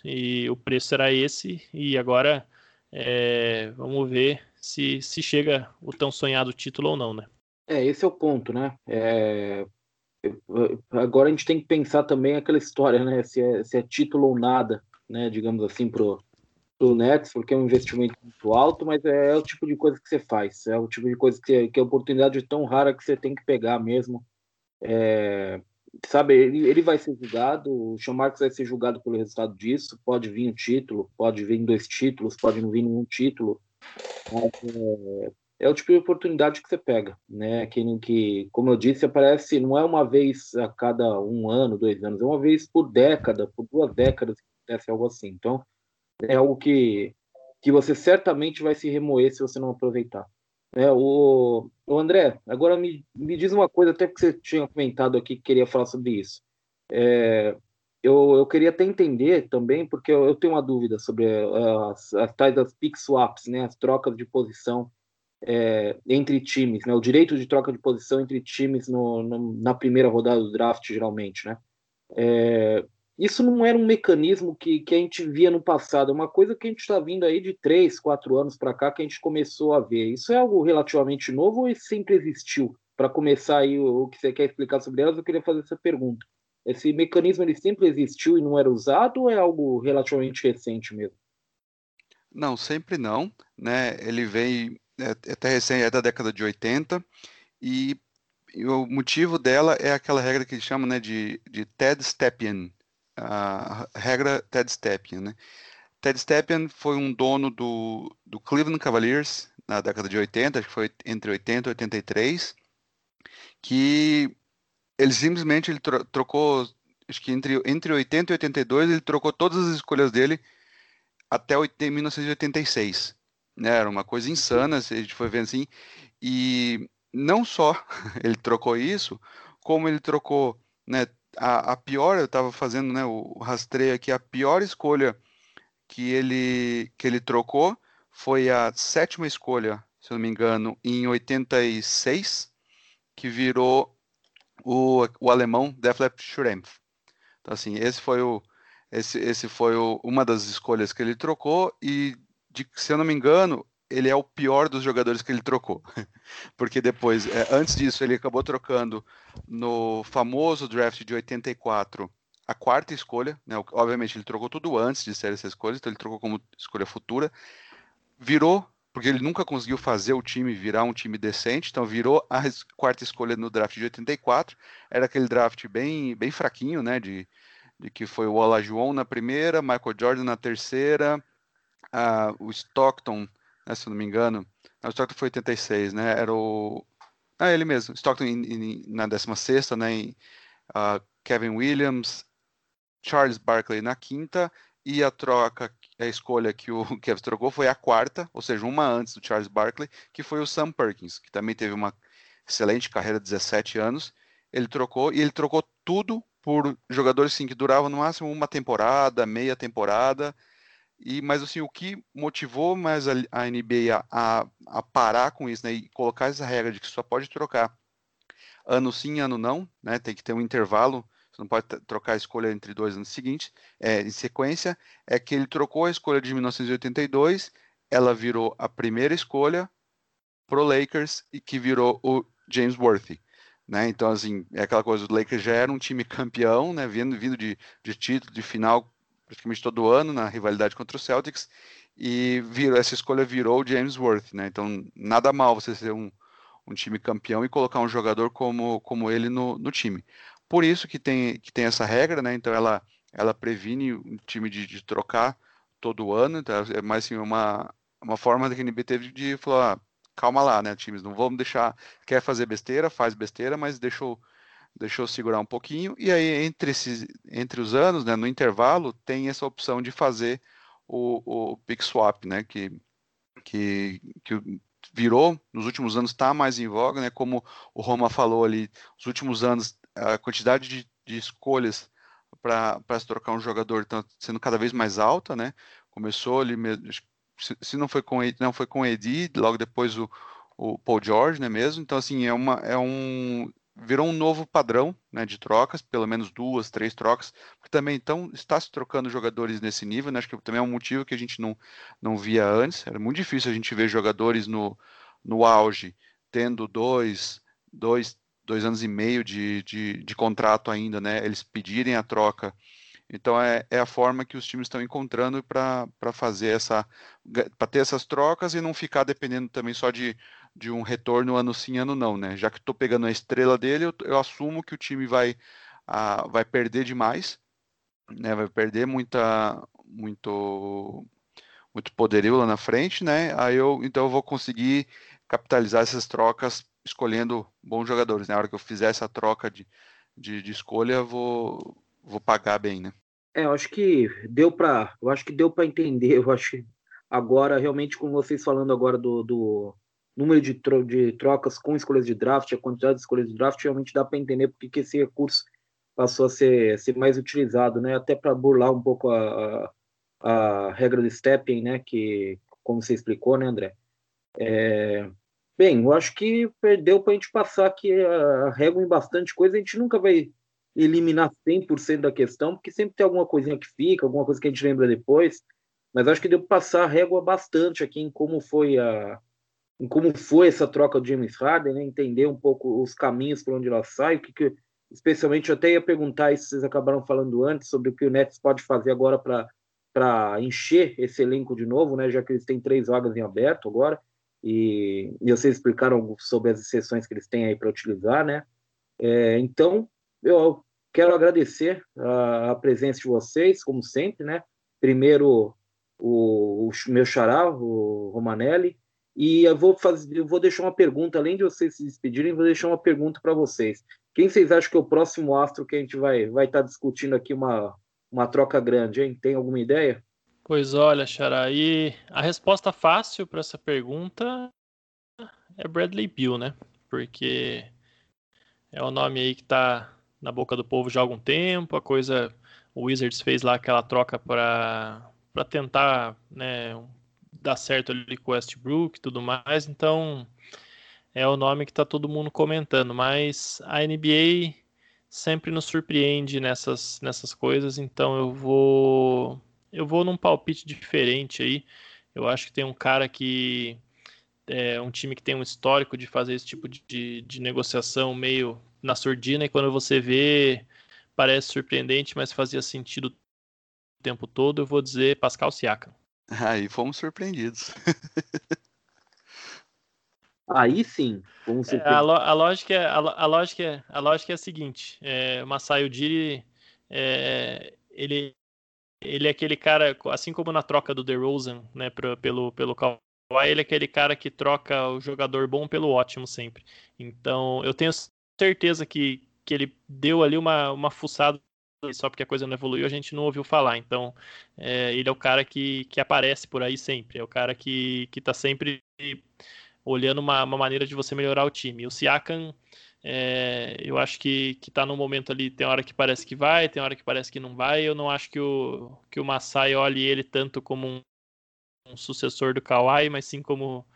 e o preço será esse. E agora é, vamos ver se, se chega o tão sonhado título ou não, né? É, esse é o ponto, né? É, agora a gente tem que pensar também aquela história, né? Se é, se é título ou nada, né? Digamos assim, pro, pro Nets, porque é um investimento muito alto, mas é, é, o tipo de coisa que você faz, é o tipo de coisa que, que é oportunidade tão rara que você tem que pegar mesmo. É, sabe, ele, ele vai ser julgado, o Sean Marks vai ser julgado pelo resultado disso, pode vir um título, pode vir dois títulos, pode não vir nenhum título, é, é o tipo de oportunidade que você pega, né? Que, que, como eu disse, aparece não é uma vez a cada um ano, dois anos, é uma vez por década, por duas décadas que acontece algo assim. Então, é algo que, que você certamente vai se remoer se você não aproveitar. É, o, o André, agora me, me diz uma coisa, até que você tinha comentado aqui que queria falar sobre isso. É, eu, eu queria até entender também, porque eu, eu tenho uma dúvida sobre as, as tais das pick swaps, né, as trocas de posição é, entre times, né? O direito de troca de posição entre times no, no, na primeira rodada do draft, geralmente, né? É, isso não era um mecanismo que, que a gente via no passado, é uma coisa que a gente está vindo aí de três, quatro anos para cá que a gente começou a ver. Isso é algo relativamente novo ou sempre existiu? Para começar aí o, o que você quer explicar sobre elas, eu queria fazer essa pergunta. Esse mecanismo ele sempre existiu e não era usado ou é algo relativamente recente mesmo? Não, sempre não, né? Ele vem é, é até recém, é da década de 80, e, e, o motivo dela é aquela regra que eles chamam né, de, de Ted Stepien, a regra Ted Stepien. Né? Ted Stepien foi um dono do, do Cleveland Cavaliers na década de 80, acho que foi entre 80 e 83, que ele simplesmente ele trocou, acho que entre, entre 80 e 82, ele trocou todas as escolhas dele até 1986 né? Era uma coisa insana, se a gente foi vendo assim. E não só ele trocou isso, como ele trocou, né? A, a pior, eu estava fazendo, né? O rastreio aqui, a pior escolha que ele que ele trocou foi a sétima escolha, se eu não me engano, em 86, que virou o, o alemão Detlef Schrempf. Então assim, esse foi o esse, esse foi o, uma das escolhas que ele trocou e de, se eu não me engano, ele é o pior dos jogadores que ele trocou. Porque depois, é, antes disso, ele acabou trocando no famoso draft de 84 a quarta escolha, né? Obviamente ele trocou tudo antes de ser essa escolha, então ele trocou como escolha futura. Virou, porque ele nunca conseguiu fazer o time virar um time decente, então virou a quarta escolha no draft de 84. Era aquele draft bem, bem fraquinho, né? De, de que foi o Olajuwon na primeira, Michael Jordan na terceira, uh, o Stockton, né, se eu não me engano, não, o Stockton foi 86, né? Era o ah, ele mesmo, Stockton em, em, na 16 né? Em, uh, Kevin Williams, Charles Barkley na quinta e a troca, a escolha que o Kevin trocou foi a quarta, ou seja, uma antes do Charles Barkley, que foi o Sam Perkins, que também teve uma excelente carreira, 17 anos. Ele trocou e ele trocou tudo por jogadores sim, que duravam no máximo uma temporada, meia temporada. E, mas assim, o que motivou mais a, a NBA a, a, parar com isso, né, e colocar essa regra de que só pode trocar ano sim, ano não, né, tem que ter um intervalo você não pode trocar a escolha entre dois anos seguintes, é, em sequência, é que ele trocou a escolha de 1982, ela virou a primeira escolha pro Lakers e que virou o James Worthy. Né? Então, assim, é aquela coisa, o Lakers já era um time campeão, né? vindo, vindo de, de título, de final praticamente todo ano na rivalidade contra o Celtics, e virou, essa escolha virou o James Worthy, né? Então, nada mal você ser um, um time campeão e colocar um jogador como, como ele no, no time. Por isso que tem, que tem essa regra, né? Então ela, ela previne o time de, de trocar todo ano, então é mais assim, uma, uma forma que a NB teve de falar, ah, calma lá, né, times, não vamos deixar, quer fazer besteira, faz besteira, mas deixou deixou segurar um pouquinho, e aí entre, esses, entre os anos, né, no intervalo, tem essa opção de fazer o, o pick swap, né, que, que, que virou, nos últimos anos está mais em voga, né, como o Roma falou ali, os últimos anos a quantidade de, de escolhas para se trocar um jogador está sendo cada vez mais alta, né? Começou ali, se, se não foi com não foi com Edi, logo depois o, o Paul George, né? Mesmo. Então assim é uma é um virou um novo padrão né, de trocas, pelo menos duas, três trocas, porque também então está se trocando jogadores nesse nível, né, acho que também é um motivo que a gente não, não via antes, era muito difícil a gente ver jogadores no, no auge tendo dois, dois, dois anos e meio de, de, de contrato ainda, né? Eles pedirem a troca. Então é, é a forma que os times estão encontrando para fazer essa, para ter essas trocas e não ficar dependendo também só de, de um retorno ano sim, ano não, né? Já que estou pegando a estrela dele, eu, eu, assumo que o time vai, a, vai perder demais, né? Vai perder muita, muito, muito poderio lá na frente, né? Aí eu, então eu vou conseguir capitalizar essas trocas escolhendo bons jogadores. Na né? hora que eu fizer essa troca de, de, de escolha, vou, vou pagar bem, né? É, eu acho que deu para, eu acho que deu para entender. Eu acho que agora realmente com vocês falando agora do, do número de, tro de trocas com escolhas de draft, a quantidade de escolhas de draft, realmente dá para entender porque que esse recurso passou a ser, ser mais utilizado, né? Até para burlar um pouco a, a, a, regra do stepping, né? Que como você explicou, né, André? É, Bem, eu acho que perdeu para a gente passar aqui a régua em bastante coisa. A gente nunca vai eliminar 100% da questão, porque sempre tem alguma coisinha que fica, alguma coisa que a gente lembra depois. Mas acho que deu para passar a régua bastante aqui em como foi a em como foi essa troca do James Harden, né? entender um pouco os caminhos por onde ela sai, o que, que especialmente eu até ia perguntar isso vocês acabaram falando antes sobre o que o Nets pode fazer agora para encher esse elenco de novo, né? Já que eles têm três vagas em aberto agora e, e vocês explicaram sobre as exceções que eles têm aí para utilizar, né? É, então, eu quero agradecer a, a, presença de vocês, como sempre, né? Primeiro, o, o meu xará, o Romanelli, e eu vou, fazer, eu vou deixar uma pergunta, além de vocês se despedirem, vou deixar uma pergunta para vocês. Quem vocês acham que é o próximo astro que a gente vai vai estar tá discutindo aqui uma, uma troca grande, hein? Tem alguma ideia? Pois olha, Xará, e a resposta fácil para essa pergunta é Bradley Bill, né? Porque é o nome aí que está na boca do povo já há algum tempo, a coisa, o Wizards fez lá aquela troca para para tentar, né, dar certo ali com o Westbrook e tudo mais, então é o nome que está todo mundo comentando, mas a NBA sempre nos surpreende nessas, nessas coisas, então eu vou eu vou num palpite diferente aí. Eu acho que tem um cara que é um time que tem um histórico de fazer esse tipo de, de negociação meio na surdina e quando você vê parece surpreendente, mas fazia sentido o tempo todo, eu vou dizer Pascal Siakam. Aí fomos surpreendidos. Aí sim, vamos é, a, lo, a, lógica é, a, a, lógica é, a lógica é a seguinte: é, Masai Ujiri, é, ele, ele é aquele cara, assim como na troca do DeRozan, né, pra, pelo, pelo Kawhi, ele é aquele cara que troca o jogador bom pelo ótimo sempre. Então, eu tenho certeza que, que ele deu ali uma, uma fuçada só porque a coisa não evoluiu, a gente não ouviu falar. Então, é, ele é o cara que, que aparece por aí sempre, é o cara que, que tá sempre olhando uma, uma maneira de você melhorar o time. O Siakam, é, eu acho que, que tá num momento ali, tem hora que parece que vai, tem hora que parece que não vai. Eu não acho que o, que o Masai olhe ele tanto como um, um sucessor do Kawhi, mas sim como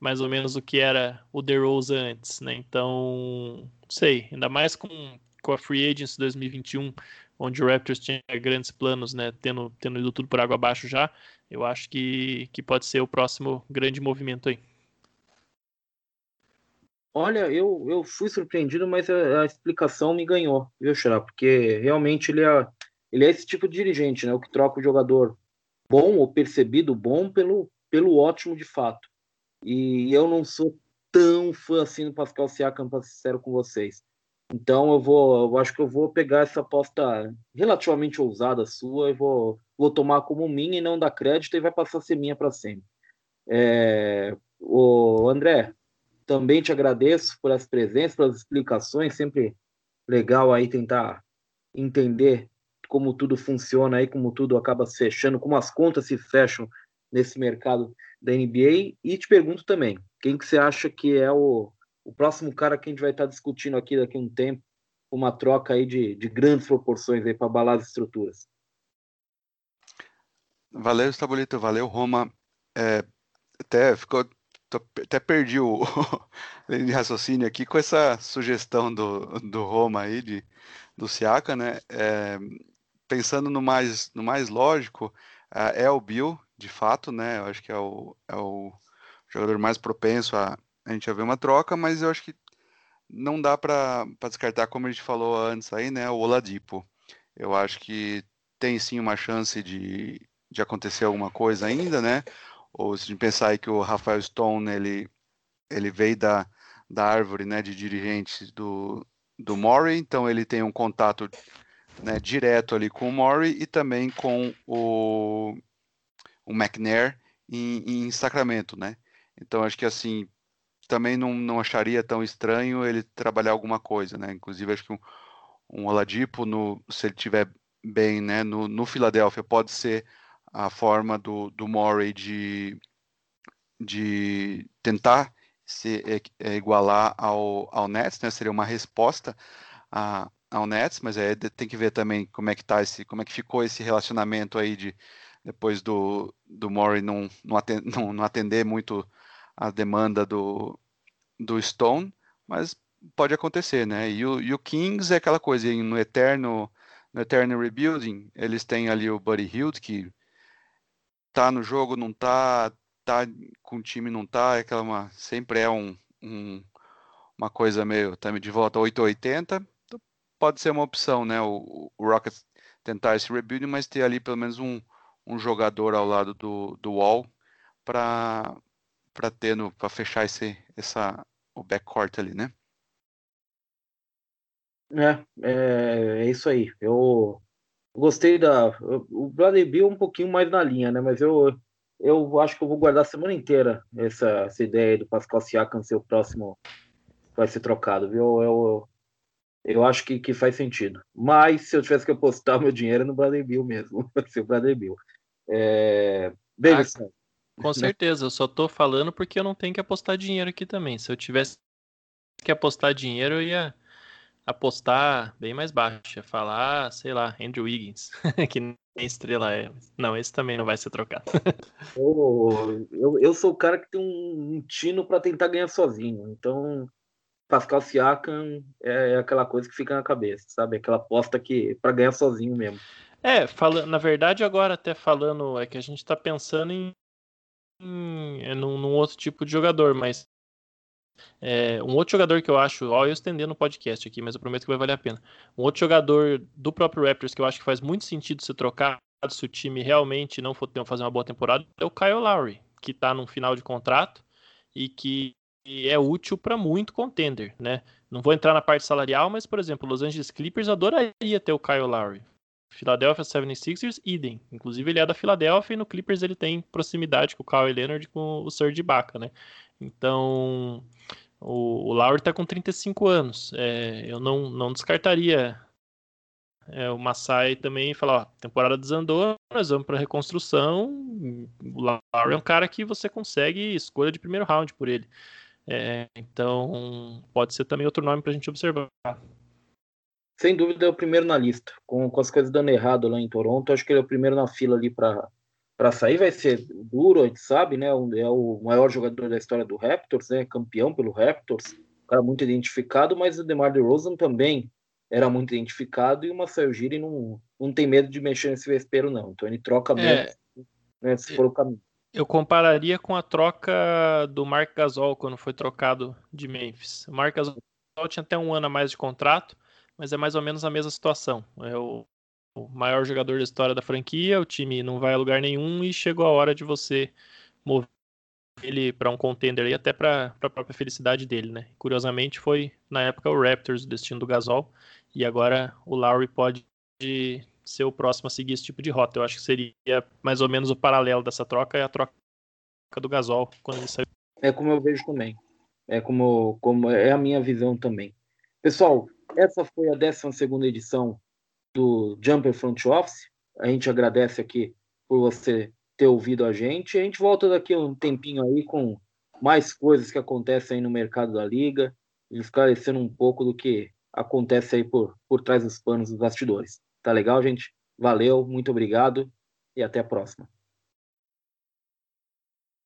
mais ou menos o que era o DeRozan antes, né? Então, não sei, ainda mais com, com a Free Agents 2021, onde o Raptors tinha grandes planos, né? Tendo, tendo ido tudo por água abaixo já, eu acho que, que pode ser o próximo grande movimento aí. Olha, eu, eu fui surpreendido, mas a, a explicação me ganhou, viu, Xará? Porque realmente ele é, ele é esse tipo de dirigente, né? O que troca o jogador bom ou percebido bom pelo, pelo ótimo de fato. E eu não sou tão fã assim do Pascal Siakam, para ser sincero com vocês. Então eu vou, eu acho que eu vou pegar essa aposta relativamente ousada sua e vou, vou tomar como minha e não dar crédito e vai passar a ser minha para sempre. É, o André, também te agradeço por as presenças, pelas explicações, sempre legal aí tentar entender como tudo funciona aí, como tudo acaba se fechando, como as contas se fecham nesse mercado da NBA. E te pergunto também, quem que você acha que é o, o próximo cara que a gente vai estar discutindo aqui daqui a um tempo, uma troca aí de, de grandes proporções aí para abalar as estruturas? Valeu, Estabolito, valeu, Roma. É, até ficou até perdi o raciocínio aqui com essa sugestão do, do Roma aí, de, do Siaka, né? É, pensando no mais, no mais lógico, é o Bill, de fato, né? Eu acho que é o, é o jogador mais propenso a, a gente a ver uma troca, mas eu acho que não dá para descartar, como a gente falou antes aí, né? O Oladipo. Eu acho que tem sim uma chance de, de acontecer alguma coisa ainda, né? ou se a gente pensar aí que o Rafael Stone ele, ele veio da, da árvore né, de dirigentes do, do Murray, então ele tem um contato né, direto ali com o Murray e também com o, o McNair em, em Sacramento, né? Então acho que assim também não, não acharia tão estranho ele trabalhar alguma coisa, né? Inclusive acho que um, um Oladipo, no, se ele tiver bem, né, no, no Philadelphia pode ser a forma do, do Murray de, de tentar se é, é, igualar ao, ao Nets, né? Seria uma resposta a, ao Nets, mas é, tem que ver também como é que tá esse, como é que ficou esse relacionamento aí de depois do, do Murray não, não, atender, não, não atender muito a demanda do, do Stone, mas pode acontecer, né? E o, e o Kings é aquela coisa, no eterno no eterno rebuilding, eles têm ali o Buddy Hield, que tá no jogo, não tá, tá com o time, não tá, é aquela uma, sempre é um, um uma coisa meio também de volta 880, então pode ser uma opção, né? O, o Rockets tentar esse rebuild, mas ter ali pelo menos um, um jogador ao lado do, do wall para para ter para fechar esse essa o backcourt ali, né? É, é, é isso aí. Eu Gostei da. O Bradley Bill um pouquinho mais na linha, né? Mas eu, eu acho que eu vou guardar a semana inteira essa, essa ideia do Pascal Siakam ser o próximo vai ser trocado, viu? Eu, eu acho que, que faz sentido. Mas se eu tivesse que apostar meu dinheiro é no Bradley Bill mesmo, vai ser o Bradley Bill. É... Davidson. Ah, com certeza, eu só tô falando porque eu não tenho que apostar dinheiro aqui também. Se eu tivesse que apostar dinheiro, eu ia apostar bem mais baixo, falar, sei lá, Andrew Wiggins, que nem estrela é. Não, esse também não vai ser trocado. eu, eu, eu sou o cara que tem um, um tino para tentar ganhar sozinho, então Pascal Siakam é, é, aquela coisa que fica na cabeça, sabe? Aquela aposta que para ganhar sozinho mesmo. É, fala, na verdade agora até falando é que a gente está pensando em, em, em num, num outro tipo de jogador, mas É, um outro jogador que eu acho, ó, eu estendendo o podcast aqui, mas eu prometo que vai valer a pena. Um outro jogador do próprio Raptors que eu acho que faz muito sentido se trocar se o time realmente não for fazer uma boa temporada é o Kyle Lowry, que está no final de contrato e que é útil para muito contender, né? Não vou entrar na parte salarial, mas por exemplo, Los Angeles Clippers adoraria ter o Kyle Lowry. Philadelphia 76ers, idem. Inclusive ele é da Philadelphia e no Clippers ele tem proximidade com o Kyle Leonard com o Serge Ibaka, né? Então, o, o Lowry está com 35 anos. É, eu não, não descartaria é, o Masai também falar, ó, temporada desandou, nós vamos para reconstrução. O Lowry é um cara que você consegue escolha de primeiro round por ele. É, então, pode ser também outro nome para a gente observar. Sem dúvida é o primeiro na lista. Com, com as coisas dando errado lá em Toronto, acho que ele é o primeiro na fila ali para sair vai ser duro, a gente sabe, né? É o maior jogador da história do Raptors, né? Campeão pelo Raptors, um cara muito identificado, mas o DeMar DeRozan também era muito identificado e o Marcel Giri não, não tem medo de mexer nesse vespeiro, não. Então ele troca mesmo, é, né, se for o caminho. Eu compararia com a troca do Mark Gasol quando foi trocado de Memphis. O Mark Gasol tinha até um ano a mais de contrato, mas é mais ou menos a mesma situação. É o, o maior jogador da história da franquia, o time não vai a lugar nenhum e chegou a hora de você mover ele para um contender e até para a própria felicidade dele, né? Curiosamente foi na época o Raptors o destino do Gasol e agora o Lowry pode ser o próximo a seguir esse tipo de rota. Eu acho que seria mais ou menos o paralelo dessa troca é a troca do Gasol quando ele saiu. É como eu vejo também. É como, como é a minha visão também. Pessoal, essa foi a 12 edição do Jumper Front Office. A gente agradece aqui por você ter ouvido a gente. A gente volta daqui um tempinho aí com mais coisas que acontecem aí no mercado da liga, esclarecendo um pouco do que acontece aí por, por trás dos panos dos bastidores. Tá legal, gente? Valeu, muito obrigado e até a próxima.